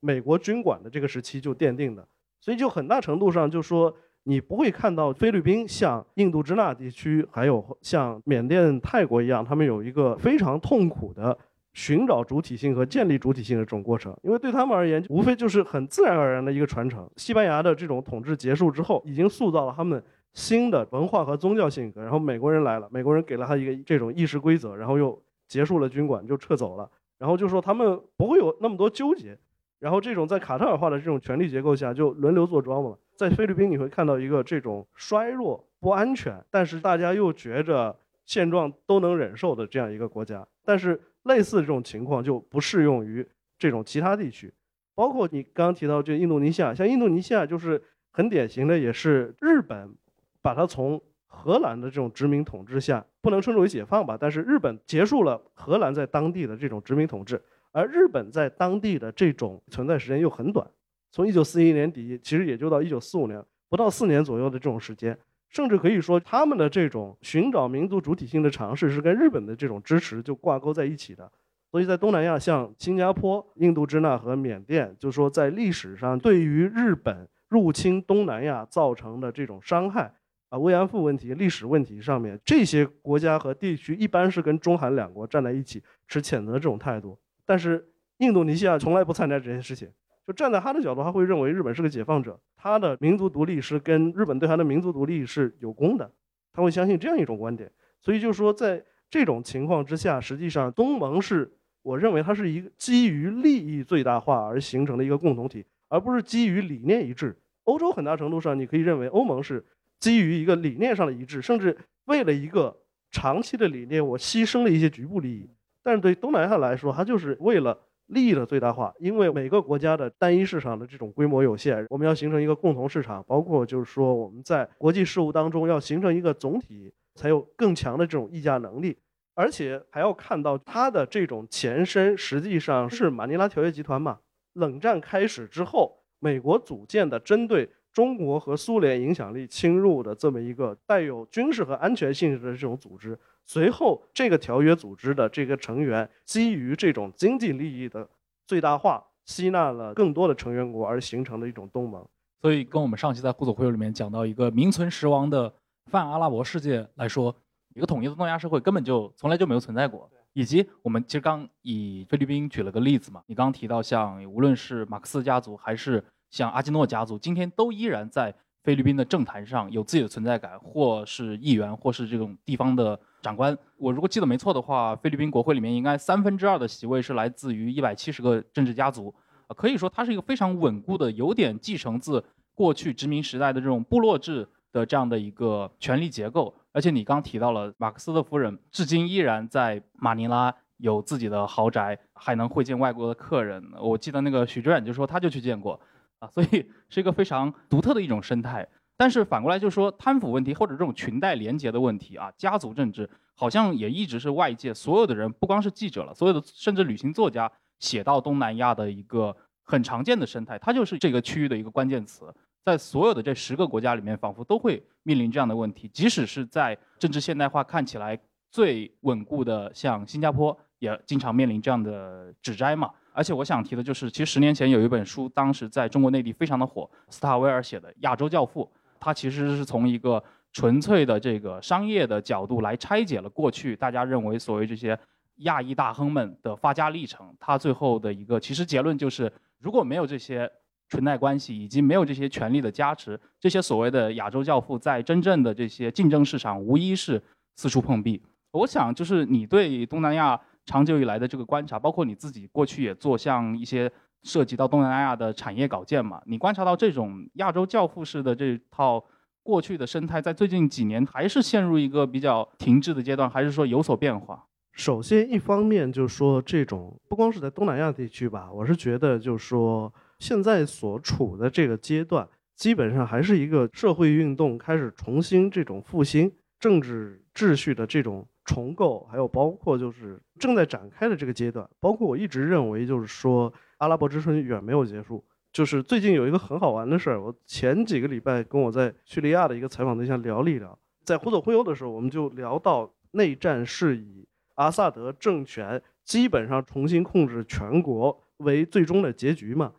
Speaker 3: 美国军管的这个时期就奠定的，所以就很大程度上就说，你不会看到菲律宾像印度支那地区，还有像缅甸、泰国一样，他们有一个非常痛苦的。寻找主体性和建立主体性的这种过程，因为对他们而言，无非就是很自然而然的一个传承。西班牙的这种统治结束之后，已经塑造了他们新的文化和宗教性格。然后美国人来了，美国人给了他一个这种议事规则，然后又结束了军管，就撤走了。然后就说他们不会有那么多纠结。然后这种在卡特尔化的这种权力结构下，就轮流坐庄嘛。在菲律宾，你会看到一个这种衰弱、不安全，但是大家又觉着现状都能忍受的这样一个国家。但是。类似这种情况就不适用于这种其他地区，包括你刚刚提到就印度尼西亚，像印度尼西亚就是很典型的，也是日本把它从荷兰的这种殖民统治下，不能称之为解放吧，但是日本结束了荷兰在当地的这种殖民统治，而日本在当地的这种存在时间又很短，从一九四一年底其实也就到一九四五年，不到四年左右的这种时间。甚至可以说，他们的这种寻找民族主体性的尝试是跟日本的这种支持就挂钩在一起的。所以在东南亚，像新加坡、印度支那和缅甸，就是说在历史上对于日本入侵东南亚造成的这种伤害啊，慰安妇问题、历史问题上面，这些国家和地区一般是跟中韩两国站在一起持谴责这种态度。但是印度尼西亚从来不参加这件事情。就站在他的角度，他会认为日本是个解放者，他的民族独立是跟日本对他的民族独立是有功的，他会相信这样一种观点。所以就说，在这种情况之下，实际上东盟是我认为它是一个基于利益最大化而形成的一个共同体，而不是基于理念一致。欧洲很大程度上，你可以认为欧盟是基于一个理念上的一致，甚至为了一个长期的理念，我牺牲了一些局部利益。但是对东南亚来说，它就是为了。利益的最大化，因为每个国家的单一市场的这种规模有限，我们要形成一个共同市场，包括就是说我们在国际事务当中要形成一个总体，才有更强的这种议价能力，而且还要看到它的这种前身实际上是马尼拉条约集团嘛。冷战开始之后，美国组建的针对中国和苏联影响力侵入的这么一个带有军事和安全性质的这种组织。随后，这个条约组织的这个成员基于这种经济利益的最大化，吸纳了更多的成员国而形成的一种东盟。
Speaker 2: 所以，跟我们上期在互左会友里面讲到一个名存实亡的泛阿拉伯世界来说，一个统一的东亚社会根本就从来就没有存在过。以及我们其实刚以菲律宾举了个例子嘛，你刚刚提到像无论是马克思家族还是像阿基诺家族，今天都依然在菲律宾的政坛上有自己的存在感，或是议员，或是这种地方的。长官，我如果记得没错的话，菲律宾国会里面应该三分之二的席位是来自于一百七十个政治家族，啊，可以说它是一个非常稳固的，有点继承自过去殖民时代的这种部落制的这样的一个权力结构。而且你刚提到了马克思的夫人，至今依然在马尼拉有自己的豪宅，还能会见外国的客人。我记得那个许知远就说他就去见过，啊，所以 *laughs* 是一个非常独特的一种生态。但是反过来就是说，贪腐问题或者这种裙带连结的问题啊，家族政治好像也一直是外界所有的人，不光是记者了，所有的甚至旅行作家写到东南亚的一个很常见的生态，它就是这个区域的一个关键词，在所有的这十个国家里面，仿佛都会面临这样的问题。即使是在政治现代化看起来最稳固的，像新加坡，也经常面临这样的指摘嘛。而且我想提的就是，其实十年前有一本书，当时在中国内地非常的火，斯塔维尔写的《亚洲教父》。它其实是从一个纯粹的这个商业的角度来拆解了过去大家认为所谓这些亚裔大亨们的发家历程。它最后的一个其实结论就是，如果没有这些裙带关系，以及没有这些权力的加持，这些所谓的亚洲教父在真正的这些竞争市场无疑是四处碰壁。我想就是你对东南亚长久以来的这个观察，包括你自己过去也做像一些。涉及到东南亚的产业稿件嘛？你观察到这种亚洲教父式的这套过去的生态，在最近几年还是陷入一个比较停滞的阶段，还是说有所变化？
Speaker 3: 首先，一方面就是说，这种不光是在东南亚地区吧，我是觉得就是说，现在所处的这个阶段，基本上还是一个社会运动开始重新这种复兴政治秩序的这种重构，还有包括就是正在展开的这个阶段。包括我一直认为，就是说。阿拉伯之春远没有结束，就是最近有一个很好玩的事儿。我前几个礼拜跟我在叙利亚的一个采访对象聊了一聊，在忽左忽右的时候，我们就聊到内战是以阿萨德政权基本上重新控制全国为最终的结局嘛。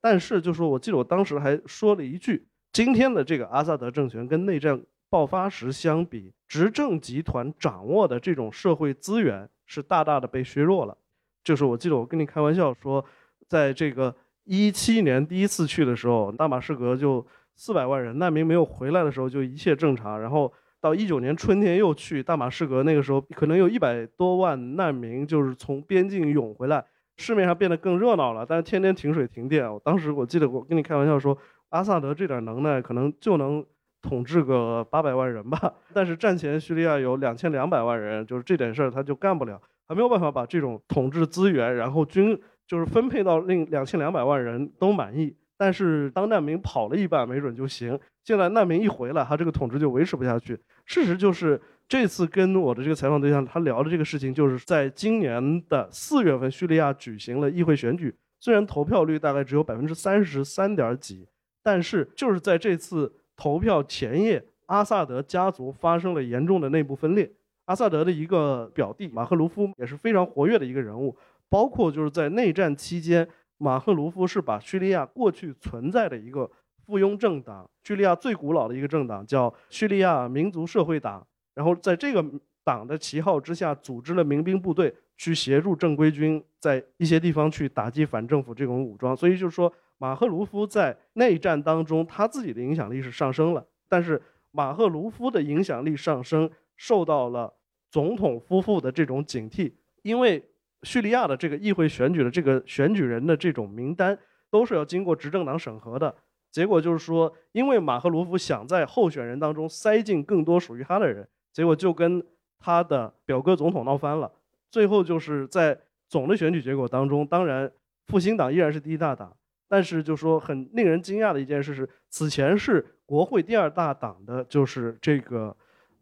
Speaker 3: 但是，就说我记得我当时还说了一句：今天的这个阿萨德政权跟内战爆发时相比，执政集团掌握的这种社会资源是大大的被削弱了。就是我记得我跟你开玩笑说。在这个一七年第一次去的时候，大马士革就四百万人难民没有回来的时候就一切正常。然后到一九年春天又去大马士革，那个时候可能有一百多万难民就是从边境涌回来，市面上变得更热闹了，但是天天停水停电。我当时我记得我跟你开玩笑说，阿萨德这点能耐可能就能统治个八百万人吧，但是战前叙利亚有两千两百万人，就是这点事儿他就干不了，还没有办法把这种统治资源，然后军。就是分配到令两千两百万人都满意，但是当难民跑了一半，没准就行。现在难民一回来，他这个统治就维持不下去。事实就是这次跟我的这个采访对象他聊的这个事情，就是在今年的四月份，叙利亚举行了议会选举，虽然投票率大概只有百分之三十三点几，但是就是在这次投票前夜，阿萨德家族发生了严重的内部分裂。阿萨德的一个表弟马赫卢夫也是非常活跃的一个人物。包括就是在内战期间，马赫卢夫是把叙利亚过去存在的一个附庸政党，叙利亚最古老的一个政党叫叙利亚民族社会党，然后在这个党的旗号之下，组织了民兵部队去协助正规军在一些地方去打击反政府这种武装。所以就是说，马赫卢夫在内战当中，他自己的影响力是上升了，但是马赫卢夫的影响力上升受到了总统夫妇的这种警惕，因为。叙利亚的这个议会选举的这个选举人的这种名单，都是要经过执政党审核的。结果就是说，因为马赫卢夫想在候选人当中塞进更多属于他的人，结果就跟他的表哥总统闹翻了。最后就是在总的选举结果当中，当然复兴党依然是第一大党，但是就说很令人惊讶的一件事是，此前是国会第二大党的就是这个，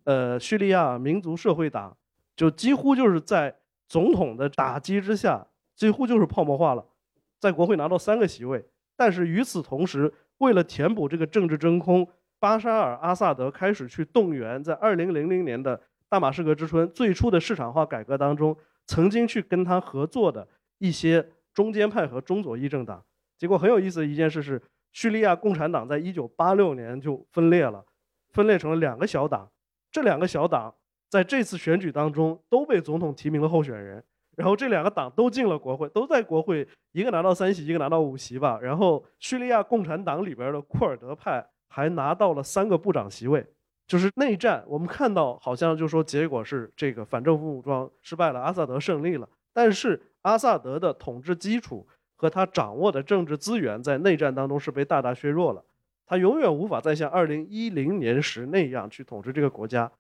Speaker 3: 呃，叙利亚民族社会党，就几乎就是在总统的打击之下，几乎就是泡沫化了，在国会拿到三个席位。但是与此同时，为了填补这个政治真空，巴沙尔·阿萨德开始去动员，在二零零零年的大马士革之春最初的市场化改革当中，曾经去跟他合作的一些中间派和中左翼政党。结果很有意思的一件事是，叙利亚共产党在一九八六年就分裂了，分裂成了两个小党。这两个小党在这次选举当中都被总统提名了候选人。然后这两个党都进了国会，都在国会，一个拿到三席，一个拿到五席吧。然后叙利亚共产党里边的库尔德派还拿到了三个部长席位。就是内战，我们看到好像就说结果是这个反政府武装失败了，阿萨德胜利了。但是阿萨德的统治基础和他掌握的政治资源在内战当中是被大大削弱了，他永远无法再像二零一零年时那样去统治这个国家。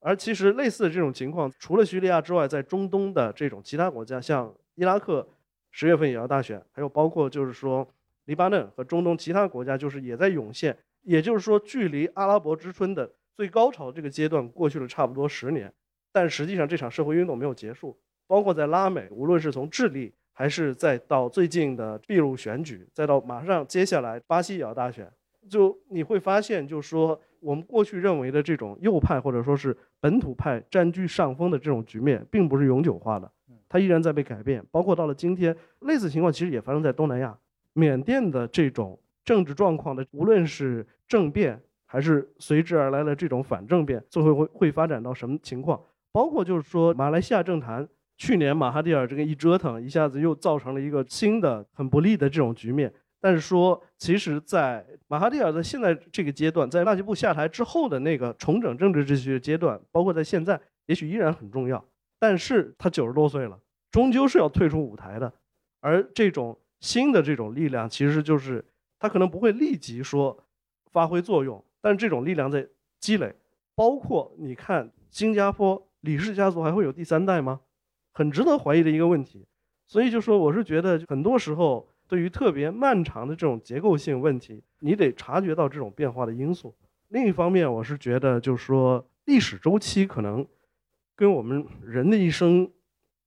Speaker 3: 而其实类似的这种情况，除了叙利亚之外，在中东的这种其他国家，像伊拉克，十月份也要大选，还有包括就是说黎巴嫩和中东其他国家，就是也在涌现。也就是说，距离阿拉伯之春的最高潮这个阶段过去了差不多十年，但实际上这场社会运动没有结束。包括在拉美，无论是从智利，还是再到最近的秘鲁选举，再到马上接下来巴西也要大选，就你会发现，就是说。我们过去认为的这种右派或者说是本土派占据上风的这种局面，并不是永久化的，它依然在被改变。包括到了今天，类似情况其实也发生在东南亚，缅甸的这种政治状况的，无论是政变还是随之而来的这种反政变，最后会会发展到什么情况？包括就是说马来西亚政坛，去年马哈蒂尔这个一折腾，一下子又造成了一个新的很不利的这种局面。但是说，其实，在马哈蒂尔的现在这个阶段，在纳吉布下台之后的那个重整政治秩序的阶段，包括在现在，也许依然很重要。但是他九十多岁了，终究是要退出舞台的。而这种新的这种力量，其实就是他可能不会立即说发挥作用，但这种力量在积累。包括你看，新加坡李氏家族还会有第三代吗？很值得怀疑的一个问题。所以就说，我是觉得很多时候。对于特别漫长的这种结构性问题，你得察觉到这种变化的因素。另一方面，我是觉得，就是说历史周期可能跟我们人的一生，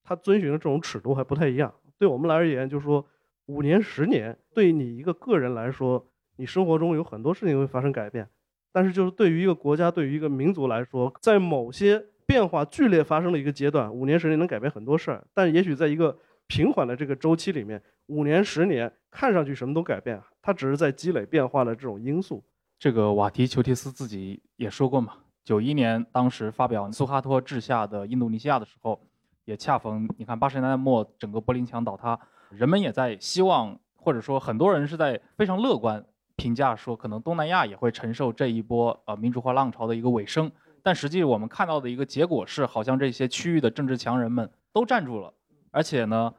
Speaker 3: 它遵循的这种尺度还不太一样。对我们来而言，就是说五年、十年，对你一个个人来说，你生活中有很多事情会发生改变。但是，就是对于一个国家、对于一个民族来说，在某些变化剧烈发生的一个阶段，五年、十年能改变很多事儿。但也许在一个平缓的这个周期里面。五年十年看上去什么都改变，它只是在积累变化的这种因素。
Speaker 2: 这个瓦提丘提斯自己也说过嘛，九一年当时发表苏哈托治下的印度尼西亚的时候，也恰逢你看八十年代末整个柏林墙倒塌，人们也在希望，或者说很多人是在非常乐观评价说，可能东南亚也会承受这一波呃民主化浪潮的一个尾声。但实际我们看到的一个结果是，好像这些区域的政治强人们都站住了，而且呢。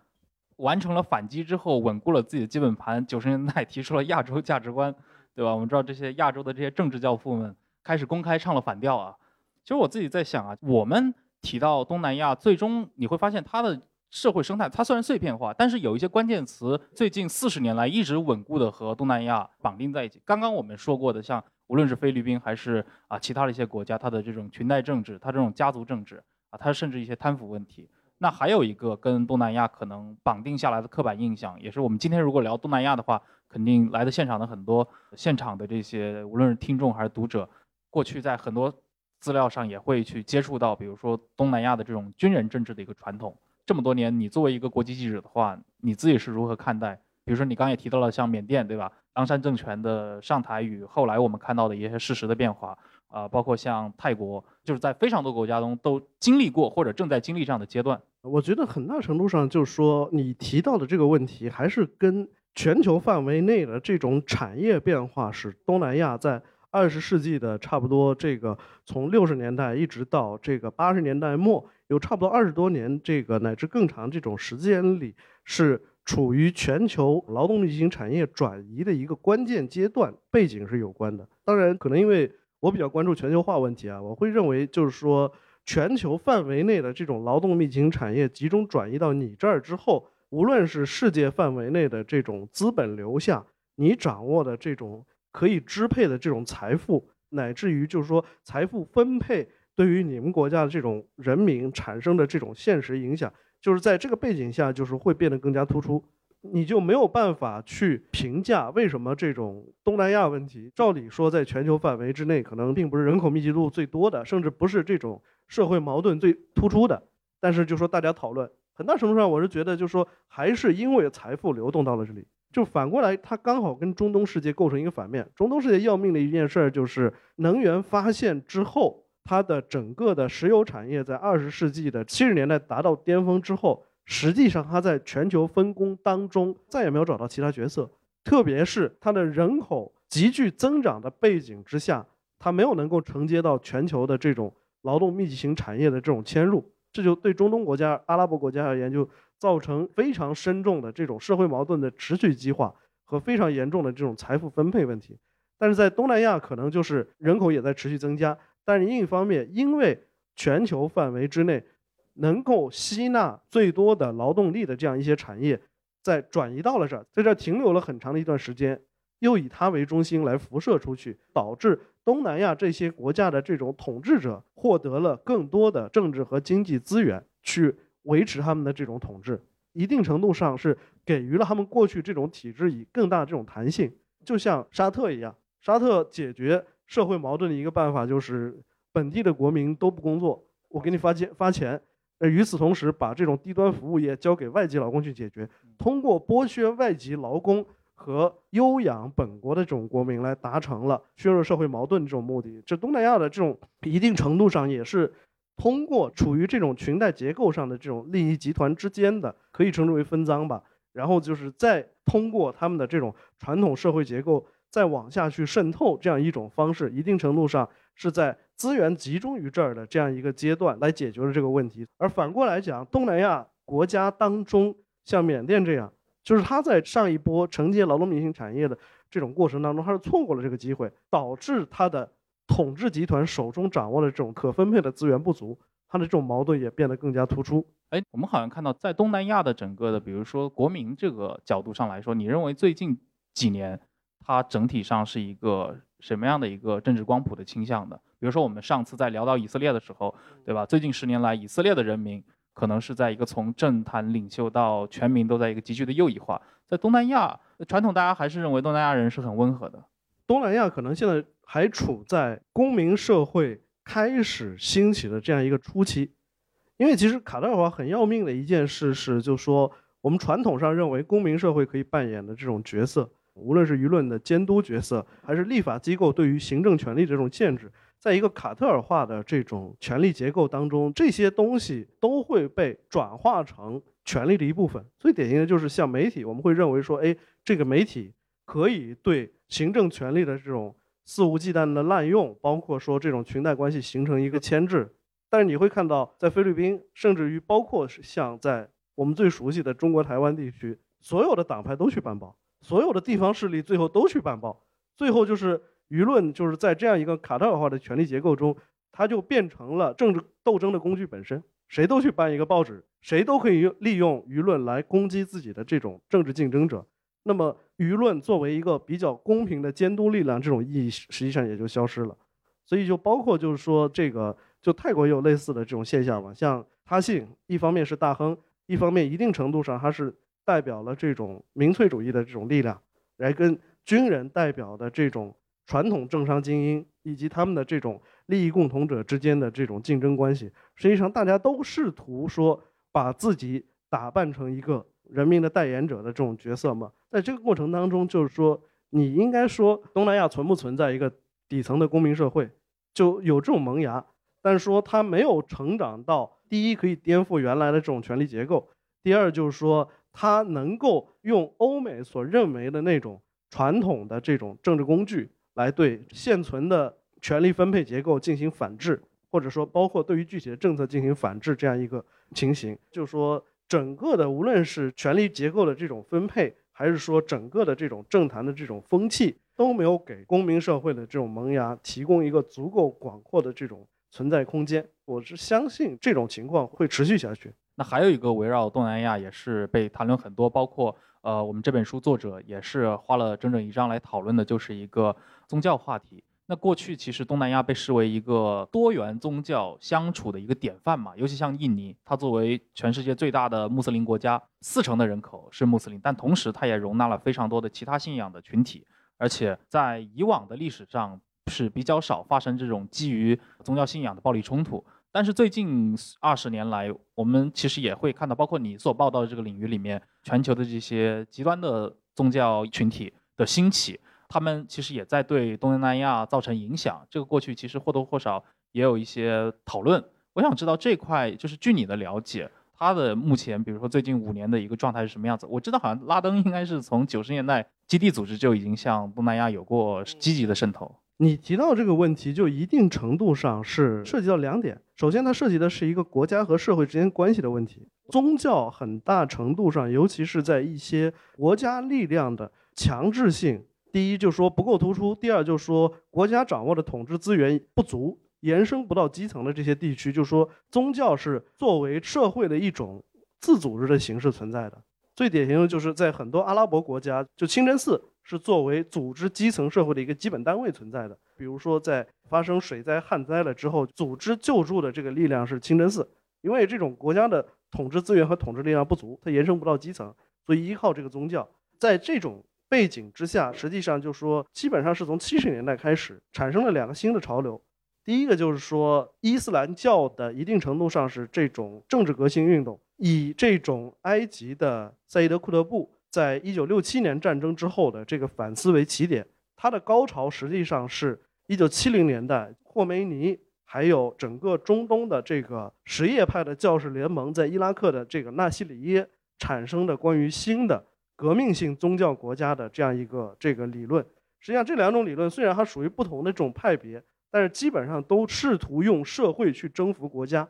Speaker 2: 完成了反击之后，稳固了自己的基本盘。九十年代提出了亚洲价值观，对吧？我们知道这些亚洲的这些政治教父们开始公开唱了反调啊。其实我自己在想啊，我们提到东南亚，最终你会发现它的社会生态，它虽然碎片化，但是有一些关键词，最近四十年来一直稳固的和东南亚绑定在一起。刚刚我们说过的，像无论是菲律宾还是啊其他的一些国家，它的这种裙带政治，它这种家族政治啊，它甚至一些贪腐问题。那还有一个跟东南亚可能绑定下来的刻板印象，也是我们今天如果聊东南亚的话，肯定来的现场的很多现场的这些无论是听众还是读者，过去在很多资料上也会去接触到，比如说东南亚的这种军人政治的一个传统。这么多年，你作为一个国际记者的话，你自己是如何看待？比如说你刚刚也提到了像缅甸，对吧？昂山政权的上台与后来我们看到的一些事实的变化。啊，包括像泰国，就是在非常多国家中都经历过或者正在经历这样的阶段。
Speaker 3: 我觉得很大程度上就是说，你提到的这个问题，还是跟全球范围内的这种产业变化，使东南亚在二十世纪的差不多这个从六十年代一直到这个八十年代末，有差不多二十多年这个乃至更长这种时间里，是处于全球劳动力型产业转移的一个关键阶段，背景是有关的。当然，可能因为我比较关注全球化问题啊，我会认为就是说，全球范围内的这种劳动密集型产业集中转移到你这儿之后，无论是世界范围内的这种资本流向，你掌握的这种可以支配的这种财富，乃至于就是说财富分配对于你们国家的这种人民产生的这种现实影响，就是在这个背景下，就是会变得更加突出。你就没有办法去评价为什么这种东南亚问题，照理说在全球范围之内，可能并不是人口密集度最多的，甚至不是这种社会矛盾最突出的。但是就说大家讨论，很大程度上我是觉得，就是说还是因为财富流动到了这里，就反过来它刚好跟中东世界构成一个反面。中东世界要命的一件事儿就是能源发现之后，它的整个的石油产业在二十世纪的七十年代达到巅峰之后。实际上，它在全球分工当中再也没有找到其他角色，特别是它的人口急剧增长的背景之下，它没有能够承接到全球的这种劳动密集型产业的这种迁入，这就对中东国家、阿拉伯国家而言，就造成非常深重的这种社会矛盾的持续激化和非常严重的这种财富分配问题。但是在东南亚，可能就是人口也在持续增加，但是另一方面，因为全球范围之内。能够吸纳最多的劳动力的这样一些产业，在转移到了这儿，在这儿停留了很长的一段时间，又以它为中心来辐射出去，导致东南亚这些国家的这种统治者获得了更多的政治和经济资源去维持他们的这种统治，一定程度上是给予了他们过去这种体制以更大的这种弹性。就像沙特一样，沙特解决社会矛盾的一个办法就是本地的国民都不工作，我给你发钱发钱。呃，与此同时，把这种低端服务业交给外籍劳工去解决，通过剥削外籍劳工和优养本国的这种国民，来达成了削弱社会矛盾这种目的。这东南亚的这种一定程度上也是通过处于这种裙带结构上的这种利益集团之间的，可以称之为分赃吧。然后就是再通过他们的这种传统社会结构再往下去渗透这样一种方式，一定程度上是在。资源集中于这儿的这样一个阶段来解决了这个问题，而反过来讲，东南亚国家当中，像缅甸这样，就是他在上一波承接劳动密集型产业的这种过程当中，他是错过了这个机会，导致他的统治集团手中掌握的这种可分配的资源不足，他的这种矛盾也变得更加突出。
Speaker 2: 哎，我们好像看到在东南亚的整个的，比如说国民这个角度上来说，你认为最近几年它整体上是一个什么样的一个政治光谱的倾向的？比如说，我们上次在聊到以色列的时候，对吧？最近十年来，以色列的人民可能是在一个从政坛领袖到全民都在一个急剧的右翼化。在东南亚，传统大家还是认为东南亚人是很温和的。
Speaker 3: 东南亚可能现在还处在公民社会开始兴起的这样一个初期，因为其实卡塔尔华很要命的一件事是，就说我们传统上认为公民社会可以扮演的这种角色，无论是舆论的监督角色，还是立法机构对于行政权力这种限制。在一个卡特尔化的这种权力结构当中，这些东西都会被转化成权力的一部分。最典型的就是像媒体，我们会认为说，哎，这个媒体可以对行政权力的这种肆无忌惮的滥用，包括说这种裙带关系形成一个牵制。但是你会看到，在菲律宾，甚至于包括像在我们最熟悉的中国台湾地区，所有的党派都去办报，所有的地方势力最后都去办报，最后就是。舆论就是在这样一个卡特尔化的权力结构中，它就变成了政治斗争的工具本身。谁都去办一个报纸，谁都可以利用舆论来攻击自己的这种政治竞争者。那么，舆论作为一个比较公平的监督力量，这种意义实际上也就消失了。所以，就包括就是说，这个就泰国也有类似的这种现象嘛。像他信，一方面是大亨，一方面一定程度上他是代表了这种民粹主义的这种力量，来跟军人代表的这种。传统政商精英以及他们的这种利益共同者之间的这种竞争关系，实际上大家都试图说把自己打扮成一个人民的代言者的这种角色嘛。在这个过程当中，就是说你应该说东南亚存不存在一个底层的公民社会，就有这种萌芽，但是说它没有成长到第一可以颠覆原来的这种权力结构，第二就是说它能够用欧美所认为的那种传统的这种政治工具。来对现存的权力分配结构进行反制，或者说包括对于具体的政策进行反制，这样一个情形，就是说整个的无论是权力结构的这种分配，还是说整个的这种政坛的这种风气，都没有给公民社会的这种萌芽提供一个足够广阔的这种存在空间。我是相信这种情况会持续下去。
Speaker 2: 那还有一个围绕东南亚也是被谈论很多，包括呃我们这本书作者也是花了整整一章来讨论的，就是一个宗教话题。那过去其实东南亚被视为一个多元宗教相处的一个典范嘛，尤其像印尼，它作为全世界最大的穆斯林国家，四成的人口是穆斯林，但同时它也容纳了非常多的其他信仰的群体，而且在以往的历史上是比较少发生这种基于宗教信仰的暴力冲突。但是最近二十年来，我们其实也会看到，包括你所报道的这个领域里面，全球的这些极端的宗教群体的兴起。他们其实也在对东南亚造成影响，这个过去其实或多或少也有一些讨论。我想知道这块，就是据你的了解，它的目前，比如说最近五年的一个状态是什么样子？我知道好像拉登应该是从九十年代基地组织就已经向东南亚有过积极的渗透。
Speaker 3: 你提到这个问题，就一定程度上是涉及到两点。首先，它涉及的是一个国家和社会之间关系的问题。宗教很大程度上，尤其是在一些国家力量的强制性。第一，就说不够突出；第二，就说国家掌握的统治资源不足，延伸不到基层的这些地区。就说宗教是作为社会的一种自组织的形式存在的。最典型的就是在很多阿拉伯国家，就清真寺是作为组织基层社会的一个基本单位存在的。比如说，在发生水灾、旱灾了之后，组织救助的这个力量是清真寺，因为这种国家的统治资源和统治力量不足，它延伸不到基层，所以依靠这个宗教。在这种背景之下，实际上就说，基本上是从七十年代开始产生了两个新的潮流。第一个就是说，伊斯兰教的一定程度上是这种政治革新运动，以这种埃及的赛义德·库特布在一九六七年战争之后的这个反思为起点，它的高潮实际上是一九七零年代霍梅尼还有整个中东的这个什叶派的教士联盟在伊拉克的这个纳西里耶产生的关于新的。革命性宗教国家的这样一个这个理论，实际上这两种理论虽然它属于不同的这种派别，但是基本上都试图用社会去征服国家，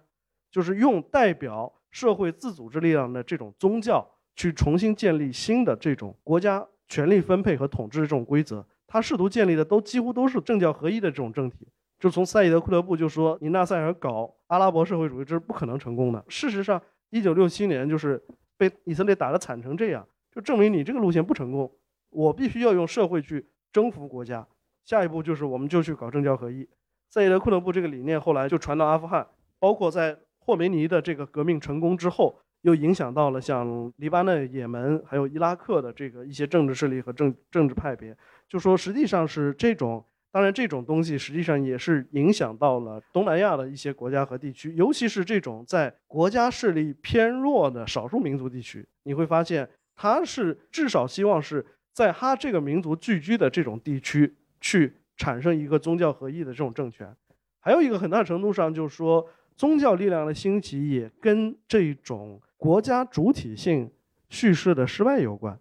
Speaker 3: 就是用代表社会自组织力量的这种宗教去重新建立新的这种国家权力分配和统治这种规则。他试图建立的都几乎都是政教合一的这种政体。就从赛义德·库特布就说，你纳赛尔搞阿拉伯社会主义这是不可能成功的。事实上，一九六七年就是被以色列打得惨成这样。就证明你这个路线不成功，我必须要用社会去征服国家。下一步就是我们就去搞政教合一。赛义德·库特布这个理念后来就传到阿富汗，包括在霍梅尼的这个革命成功之后，又影响到了像黎巴嫩、也门还有伊拉克的这个一些政治势力和政政治派别。就说实际上是这种，当然这种东西实际上也是影响到了东南亚的一些国家和地区，尤其是这种在国家势力偏弱的少数民族地区，你会发现。他是至少希望是在他这个民族聚居的这种地区去产生一个宗教合一的这种政权，还有一个很大程度上就是说宗教力量的兴起也跟这种国家主体性叙事的失败有关。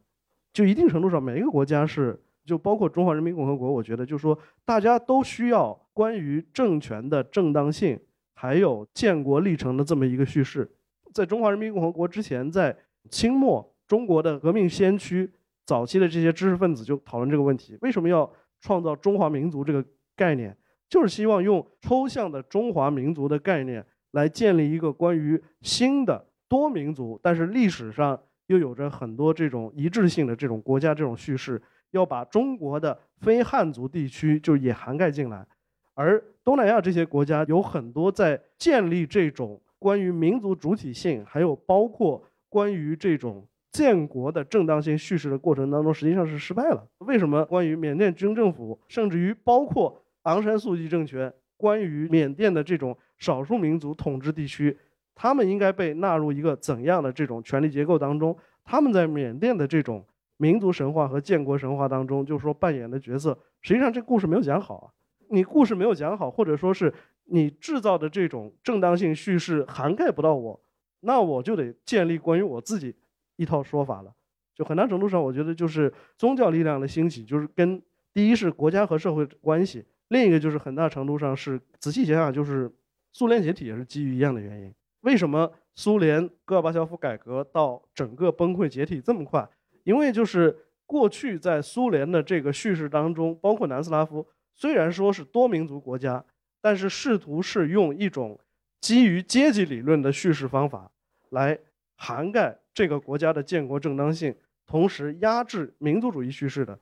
Speaker 3: 就一定程度上，每一个国家是就包括中华人民共和国，我觉得就是说大家都需要关于政权的正当性，还有建国历程的这么一个叙事。在中华人民共和国之前，在清末。中国的革命先驱，早期的这些知识分子就讨论这个问题：为什么要创造中华民族这个概念？就是希望用抽象的中华民族的概念来建立一个关于新的多民族，但是历史上又有着很多这种一致性的这种国家这种叙事，要把中国的非汉族地区就也涵盖进来。而东南亚这些国家有很多在建立这种关于民族主体性，还有包括关于这种。建国的正当性叙事的过程当中，实际上是失败了。为什么？关于缅甸军政府，甚至于包括昂山素季政权，关于缅甸的这种少数民族统治地区，他们应该被纳入一个怎样的这种权力结构当中？他们在缅甸的这种民族神话和建国神话当中，就是说扮演的角色，实际上这故事没有讲好啊。你故事没有讲好，或者说是你制造的这种正当性叙事涵盖不到我，那我就得建立关于我自己。一套说法了，就很大程度上，我觉得就是宗教力量的兴起，就是跟第一是国家和社会关系，另一个就是很大程度上是仔细想想，就是苏联解体也是基于一样的原因。为什么苏联戈尔巴乔夫改革到整个崩溃解体这么快？因为就是过去在苏联的这个叙事当中，包括南斯拉夫，虽然说是多民族国家，但是试图是用一种基于阶级理论的叙事方法来涵盖这个国家的建国正当性，同时压制民族主义叙事的。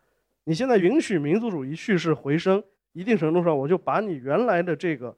Speaker 3: 你现在允许民族主义叙事回升，一定程度上我就把你原来的这个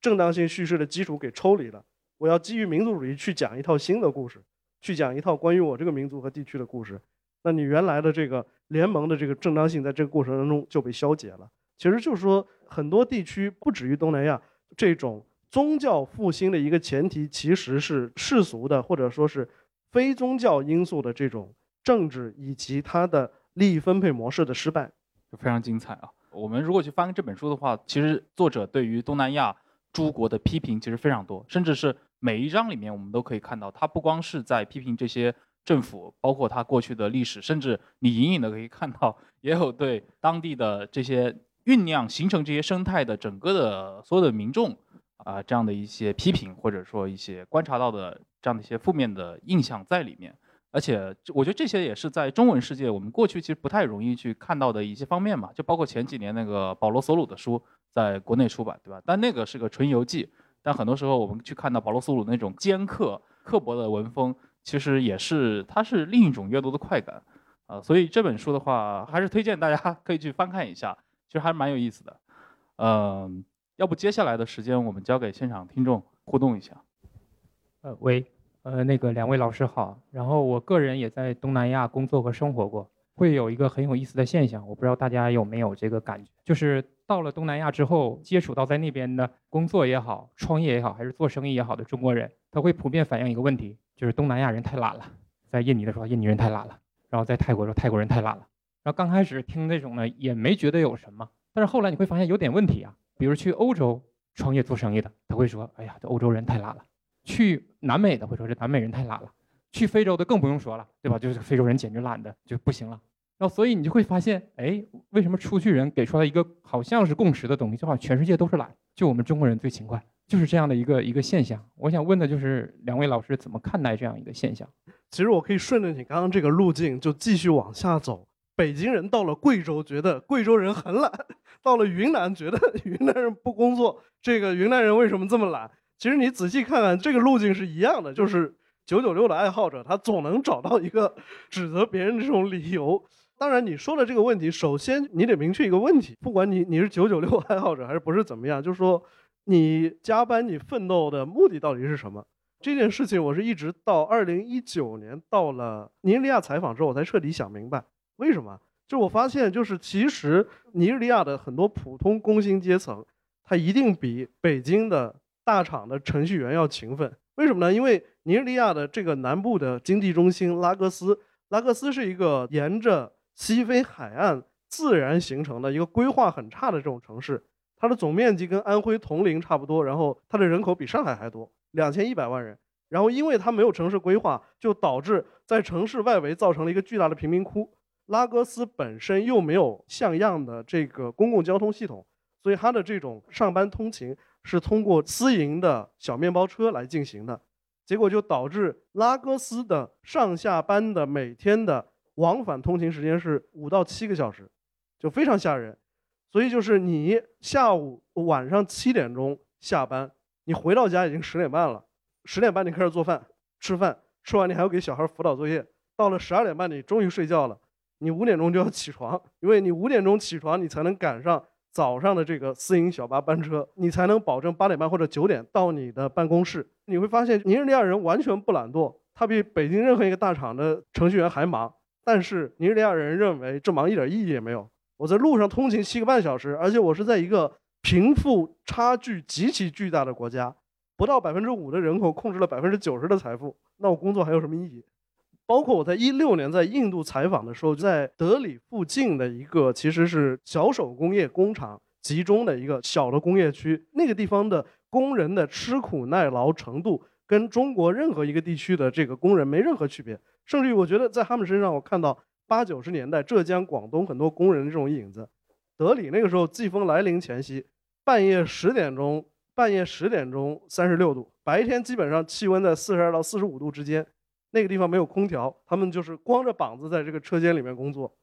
Speaker 3: 正当性叙事的基础给抽离了。我要基于民族主义去讲一套新的故事，去讲一套关于我这个民族和地区的故事。那你原来的这个联盟的这个正当性，在这个过程当中就被消解了。其实就是说，很多地区不止于东南亚，这种宗教复兴的一个前提，其实是世俗的或者说是非宗教因素的这种政治以及它的利益分配模式的失败，
Speaker 2: 就非常精彩啊！我们如果去翻这本书的话，其实作者对于东南亚诸国的批评其实非常多，甚至是每一章里面我们都可以看到，他不光是在批评这些政府，包括他过去的历史，甚至你隐隐的可以看到，也有对当地的这些。酝酿形成这些生态的整个的所有的民众啊，这样的一些批评或者说一些观察到的这样的一些负面的印象在里面，而且我觉得这些也是在中文世界我们过去其实不太容易去看到的一些方面嘛，就包括前几年那个保罗索鲁的书在国内出版，对吧？但那个是个纯游记，但很多时候我们去看到保罗索鲁那种尖刻刻薄的文风，其实也是它是另一种阅读的快感啊，所以这本书的话，还是推荐大家 *laughs* 可以去翻看一下。其实还是蛮有意思的，嗯，要不接下来的时间我们交给现场听众互动一下。
Speaker 5: 呃，喂，呃，那个两位老师好。然后我个人也在东南亚工作和生活过，会有一个很有意思的现象，我不知道大家有没有这个感觉，就是到了东南亚之后，接触到在那边的工作也好、创业也好，还是做生意也好的中国人，他会普遍反映一个问题，就是东南亚人太懒了。在印尼的时候，印尼人太懒了；然后在泰国说泰国人太懒了。然后刚开始听那种呢，也没觉得有什么，但是后来你会发现有点问题啊。比如去欧洲创业做生意的，他会说：“哎呀，这欧洲人太懒了。”去南美的会说：“这南美人太懒了。”去非洲的更不用说了，对吧？就是非洲人简直懒的就不行了。所以你就会发现，哎，为什么出去人给出来一个好像是共识的东西，就好像全世界都是懒，就我们中国人最勤快，就是这样的一个一个现象。我想问的就是两位老师怎么看待这样一个现象？
Speaker 3: 其实我可以顺着你刚刚这个路径就继续往下走。北京人到了贵州，觉得贵州人很懒；到了云南，觉得 *laughs* 云南人不工作。这个云南人为什么这么懒？其实你仔细看看，这个路径是一样的，就是九九六的爱好者，他总能找到一个指责别人的这种理由。当然，你说的这个问题，首先你得明确一个问题：不管你你是九九六爱好者还是不是怎么样，就是说你加班、你奋斗的目的到底是什么？这件事情，我是一直到二零一九年到了尼日利亚采访之后，我才彻底想明白。为什么？就我发现，就是其实尼日利亚的很多普通工薪阶层，他一定比北京的大厂的程序员要勤奋。为什么呢？因为尼日利亚的这个南部的经济中心拉各斯，拉各斯是一个沿着西非海岸自然形成的一个规划很差的这种城市，它的总面积跟安徽铜陵差不多，然后它的人口比上海还多，两千一百万人。然后因为它没有城市规划，就导致在城市外围造成了一个巨大的贫民窟。拉各斯本身又没有像样的这个公共交通系统，所以它的这种上班通勤是通过私营的小面包车来进行的，结果就导致拉各斯的上下班的每天的往返通勤时间是五到七个小时，就非常吓人。所以就是你下午晚上七点钟下班，你回到家已经十点半了，十点半你开始做饭吃饭，吃完你还要给小孩辅导作业，到了十二点半你终于睡觉了。你五点钟就要起床，因为你五点钟起床，你才能赶上早上的这个私营小巴班车，你才能保证八点半或者九点到你的办公室。你会发现，尼日利亚人完全不懒惰，他比北京任何一个大厂的程序员还忙。但是尼日利亚人认为这忙一点意义也没有。我在路上通勤七个半小时，而且我是在一个贫富差距极其巨大的国家，不到百分之五的人口控制了百分之九十的财富，那我工作还有什么意义？包括我在一六年在印度采访的时候，在德里附近的一个其实是小手工业工厂集中的一个小的工业区，那个地方的工人的吃苦耐劳程度跟中国任何一个地区的这个工人没任何区别，甚至于我觉得在他们身上我看到八九十年代浙江、广东很多工人的这种影子。德里那个时候季风来临前夕，半夜十点钟，半夜十点钟三十六度，白天基本上气温在四十二到四十五度之间。那个地方没有空调，他们就是光着膀子在这个车间里面工作，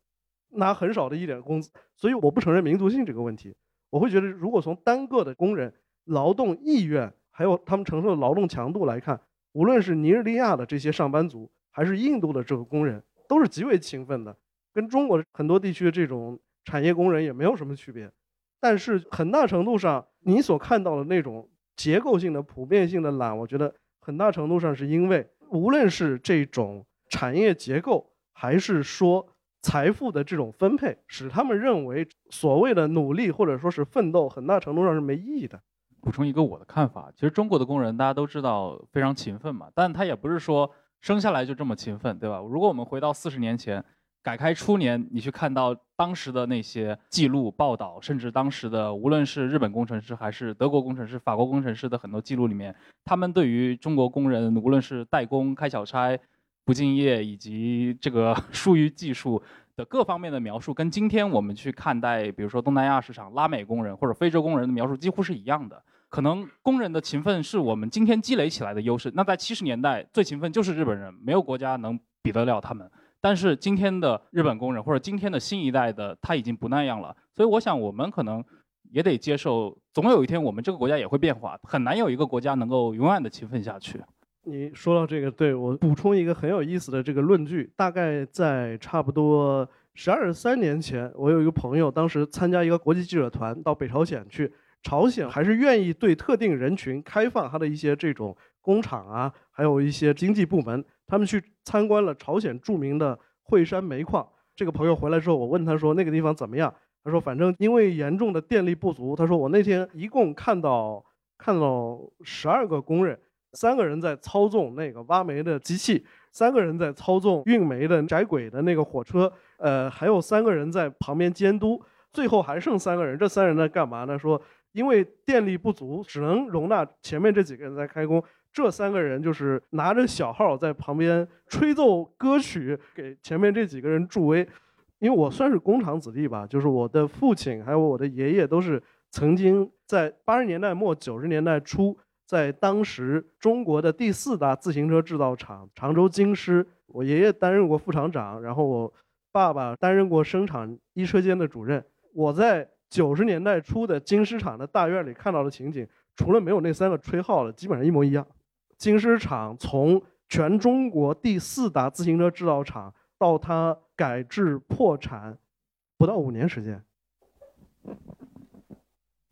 Speaker 3: 拿很少的一点工资。所以我不承认民族性这个问题，我会觉得，如果从单个的工人劳动意愿，还有他们承受的劳动强度来看，无论是尼日利亚的这些上班族，还是印度的这个工人，都是极为勤奋的，跟中国很多地区的这种产业工人也没有什么区别。但是很大程度上，你所看到的那种结构性的、普遍性的懒，我觉得很大程度上是因为，无论是这种产业结构，还是说财富的这种分配，使他们认为所谓的努力或者说是奋斗，很大程度上是没意义的。
Speaker 2: 补充一个我的看法，其实中国的工人大家都知道非常勤奋嘛，但他也不是说生下来就这么勤奋，对吧？如果我们回到四十年前。改开初年，你去看到当时的那些记录报道，甚至当时的无论是日本工程师还是德国工程师、法国工程师的很多记录里面，他们对于中国工人，无论是代工、开小差、不敬业以及这个 *laughs* 疏于技术的各方面的描述，跟今天我们去看待，比如说东南亚市场拉美工人或者非洲工人的描述几乎是一样的。可能工人的勤奋是我们今天积累起来的优势。那在七十年代，最勤奋就是日本人，没有国家能比得了他们。但是今天的日本工人或者今天的新一代的他已经不那样了，所以我想我们可能也得接受，总有一天我们这个国家也会变化，很难有一个国家能够永远的勤奋下去。
Speaker 3: 你说到这个，对我补充一个很有意思的这个论据，大概在差不多十二三年前，我有一个朋友，当时参加一个国际记者团到北朝鲜去，朝鲜还是愿意对特定人群开放他的一些这种工厂啊，还有一些经济部门。他们去参观了朝鲜著名的惠山煤矿。这个朋友回来之后，我问他说：“那个地方怎么样？”他说：“反正因为严重的电力不足。”他说：“我那天一共看到看到十二个工人，三个人在操纵那个挖煤的机器，三个人在操纵运煤的窄轨的那个火车，呃，还有三个人在旁边监督。最后还剩三个人，这三人在干嘛呢？说因为电力不足，只能容纳前面这几个人在开工。”这三个人就是拿着小号在旁边吹奏歌曲，给前面这几个人助威。因为我算是工厂子弟吧，就是我的父亲还有我的爷爷都是曾经在八十年代末九十年代初，在当时中国的第四大自行车制造厂常州京师，我爷爷担任过副厂长，然后我爸爸担任过生产一车间的主任。我在九十年代初的京师厂的大院里看到的情景，除了没有那三个吹号的，基本上一模一样。京师厂从全中国第四大自行车制造厂到它改制破产，不到五年时间。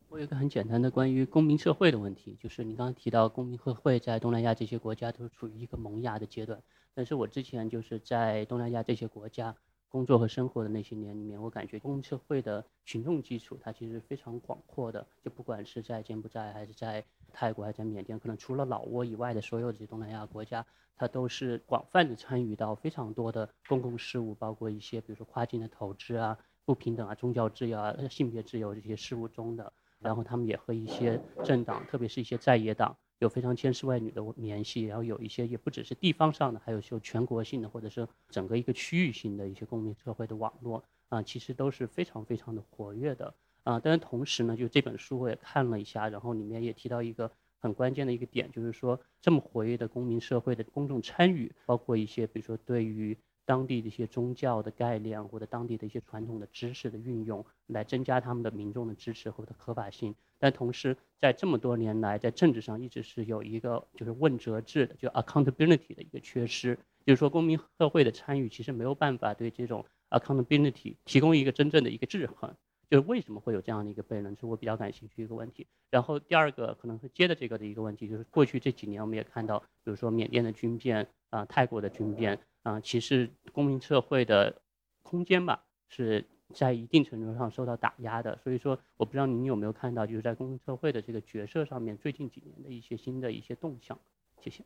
Speaker 6: 我有个很简单的关于公民社会的问题，就是你刚刚提到公民社会在东南亚这些国家都是处于一个萌芽的阶段，但是我之前就是在东南亚这些国家。工作和生活的那些年里面，我感觉公社会的群众基础它其实非常广阔的。就不管是在柬埔寨，还是在泰国，还是在缅甸，可能除了老挝以外的所有这些东南亚国家，它都是广泛的参与到非常多的公共事务，包括一些比如说跨境的投资啊、不平等啊、宗教自由啊、性别自由这些事务中的。然后他们也和一些政党，特别是一些在野党。有非常千丝万缕的联系，然后有一些也不只是地方上的，还有就全国性的，或者是整个一个区域性的一些公民社会的网络啊，其实都是非常非常的活跃的啊。但是同时呢，就这本书我也看了一下，然后里面也提到一个很关键的一个点，就是说这么活跃的公民社会的公众参与，包括一些比如说对于。当地的一些宗教的概念，或者当地的一些传统的知识的运用，来增加他们的民众的支持或者合法性。但同时，在这么多年来，在政治上一直是有一个就是问责制的，就 accountability 的一个缺失。就是说，公民社会的参与其实没有办法对这种 accountability 提供一个真正的一个制衡。就是为什么会有这样的一个悖论，是我比较感兴趣一个问题。然后第二个可能是接着这个的一个问题，就是过去这几年我们也看到，比如说缅甸的军变啊，泰国的军变。啊，其实公民社会的空间吧，是在一定程度上受到打压的。所以说，我不知道您有没有看到，就是在公民社会的这个角色上面，最近几年的一些新的一些动向。谢谢。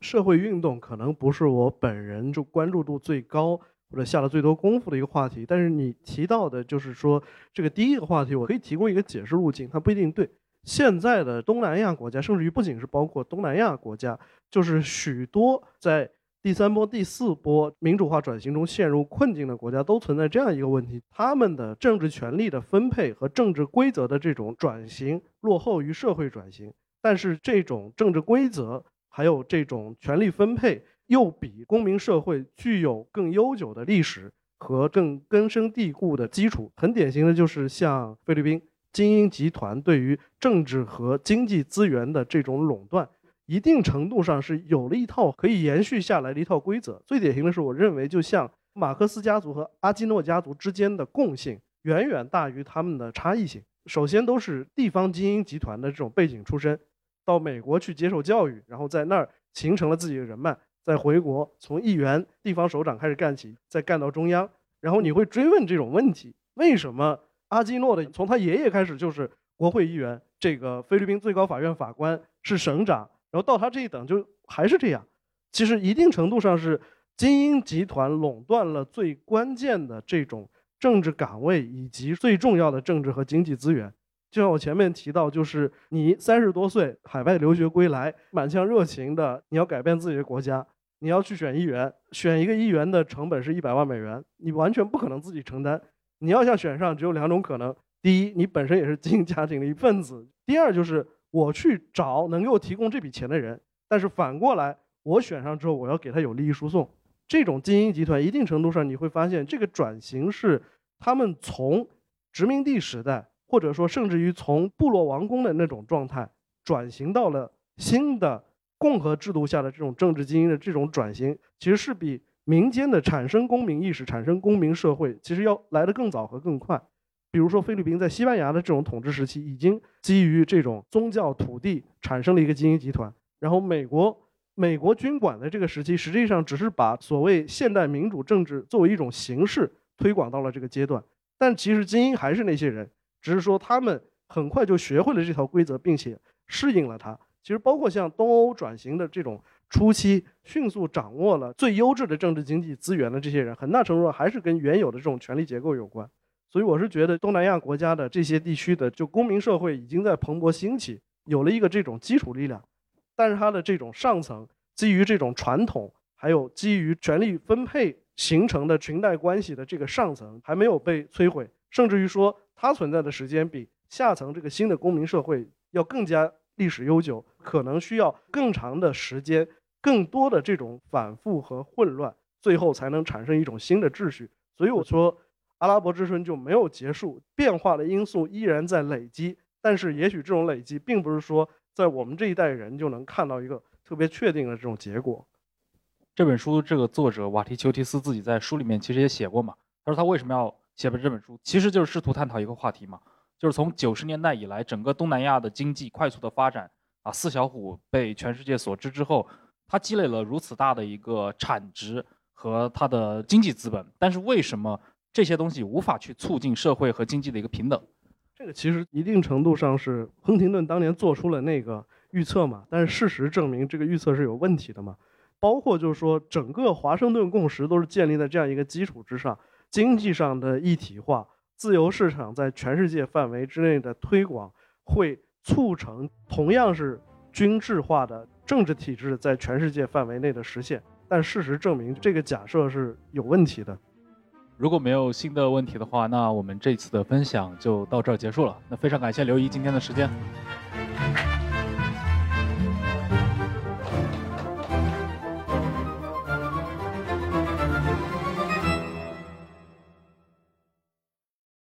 Speaker 3: 社会运动可能不是我本人就关注度最高或者下了最多功夫的一个话题，但是你提到的就是说这个第一个话题，我可以提供一个解释路径，它不一定对。现在的东南亚国家，甚至于不仅是包括东南亚国家，就是许多在。第三波、第四波民主化转型中陷入困境的国家都存在这样一个问题：他们的政治权力的分配和政治规则的这种转型落后于社会转型。但是，这种政治规则还有这种权力分配又比公民社会具有更悠久的历史和更根深蒂固的基础。很典型的就是像菲律宾，精英集团对于政治和经济资源的这种垄断，一定程度上是有了一套可以延续下来的一套规则。最典型的是，我认为就像马克思家族和阿基诺家族之间的共性远远大于他们的差异性。首先都是地方精英集团的这种背景出身，到美国去接受教育，然后在那儿形成了自己的人脉，再回国从议员、地方首长开始干起，再干到中央。然后你会追问这种问题：为什么？阿基诺的从他爷爷开始就是国会议员，这个菲律宾最高法院法官是省长，然后到他这一等就还是这样。其实一定程度上是精英集团垄断了最关键的这种政治岗位以及最重要的政治和经济资源。就像我前面提到，就是你三十多岁海外留学归来，满腔热情的你要改变自己的国家，你要去选议员，选一个议员的成本是一百万美元，你完全不可能自己承担。你要想选上，只有两种可能：第一，你本身也是精英家庭的一份子；第二，就是我去找能给我提供这笔钱的人。但是反过来，我选上之后，我要给他有利益输送。这种精英集团，一定程度上你会发现，这个转型是他们从殖民地时代，或者说甚至于从部落王公的那种状态，转型到了新的共和制度下的这种政治精英的这种转型，其实是比。民间的产生公民意识、产生公民社会，其实要来得更早和更快。比如说，菲律宾在西班牙的这种统治时期，已经基于这种宗教土地产生了一个精英集团。然后，美国美国军管的这个时期，实际上只是把所谓现代民主政治作为一种形式推广到了这个阶段。但其实精英还是那些人，只是说他们很快就学会了这套规则，并且适应了它。其实，包括像东欧转型的这种。初期迅速掌握了最优质的政治经济资源的这些人，很大程度上还是跟原有的这种权力结构有关。所以我是觉得东南亚国家的这些地区的就公民社会已经在蓬勃兴起，有了一个这种基础力量。但是它的这种上层基于这种传统，还有基于权力分配形成的裙带关系的这个上层还没有被摧毁，甚至于说它存在的时间比下层这个新的公民社会要更加历史悠久，可能需要更长的时间。更多的这种反复和混乱，最后才能产生一种新的秩序。所以我说，阿拉伯之春就没有结束，变化的因素依然在累积。但是，也许这种累积并不是说在我们这一代人就能看到一个特别确定的这种结果。
Speaker 2: 这本书这个作者瓦提丘提斯自己在书里面其实也写过嘛，他说他为什么要写本这本书，其实就是试图探讨一个话题嘛，就是从九十年代以来，整个东南亚的经济快速的发展啊，四小虎被全世界所知之后。它积累了如此大的一个产值和它的经济资本，但是为什么这些东西无法去促进社会和经济的一个平等？
Speaker 3: 这个其实一定程度上是亨廷顿当年做出了那个预测嘛，但是事实证明这个预测是有问题的嘛。包括就是说，整个华盛顿共识都是建立在这样一个基础之上：经济上的一体化、自由市场在全世界范围之内的推广，会促成同样是均质化的。政治体制在全世界范围内的实现，但事实证明这个假设是有问题的。
Speaker 2: 如果没有新的问题的话，那我们这次的分享就到这儿结束了。那非常感谢刘怡今天的时间。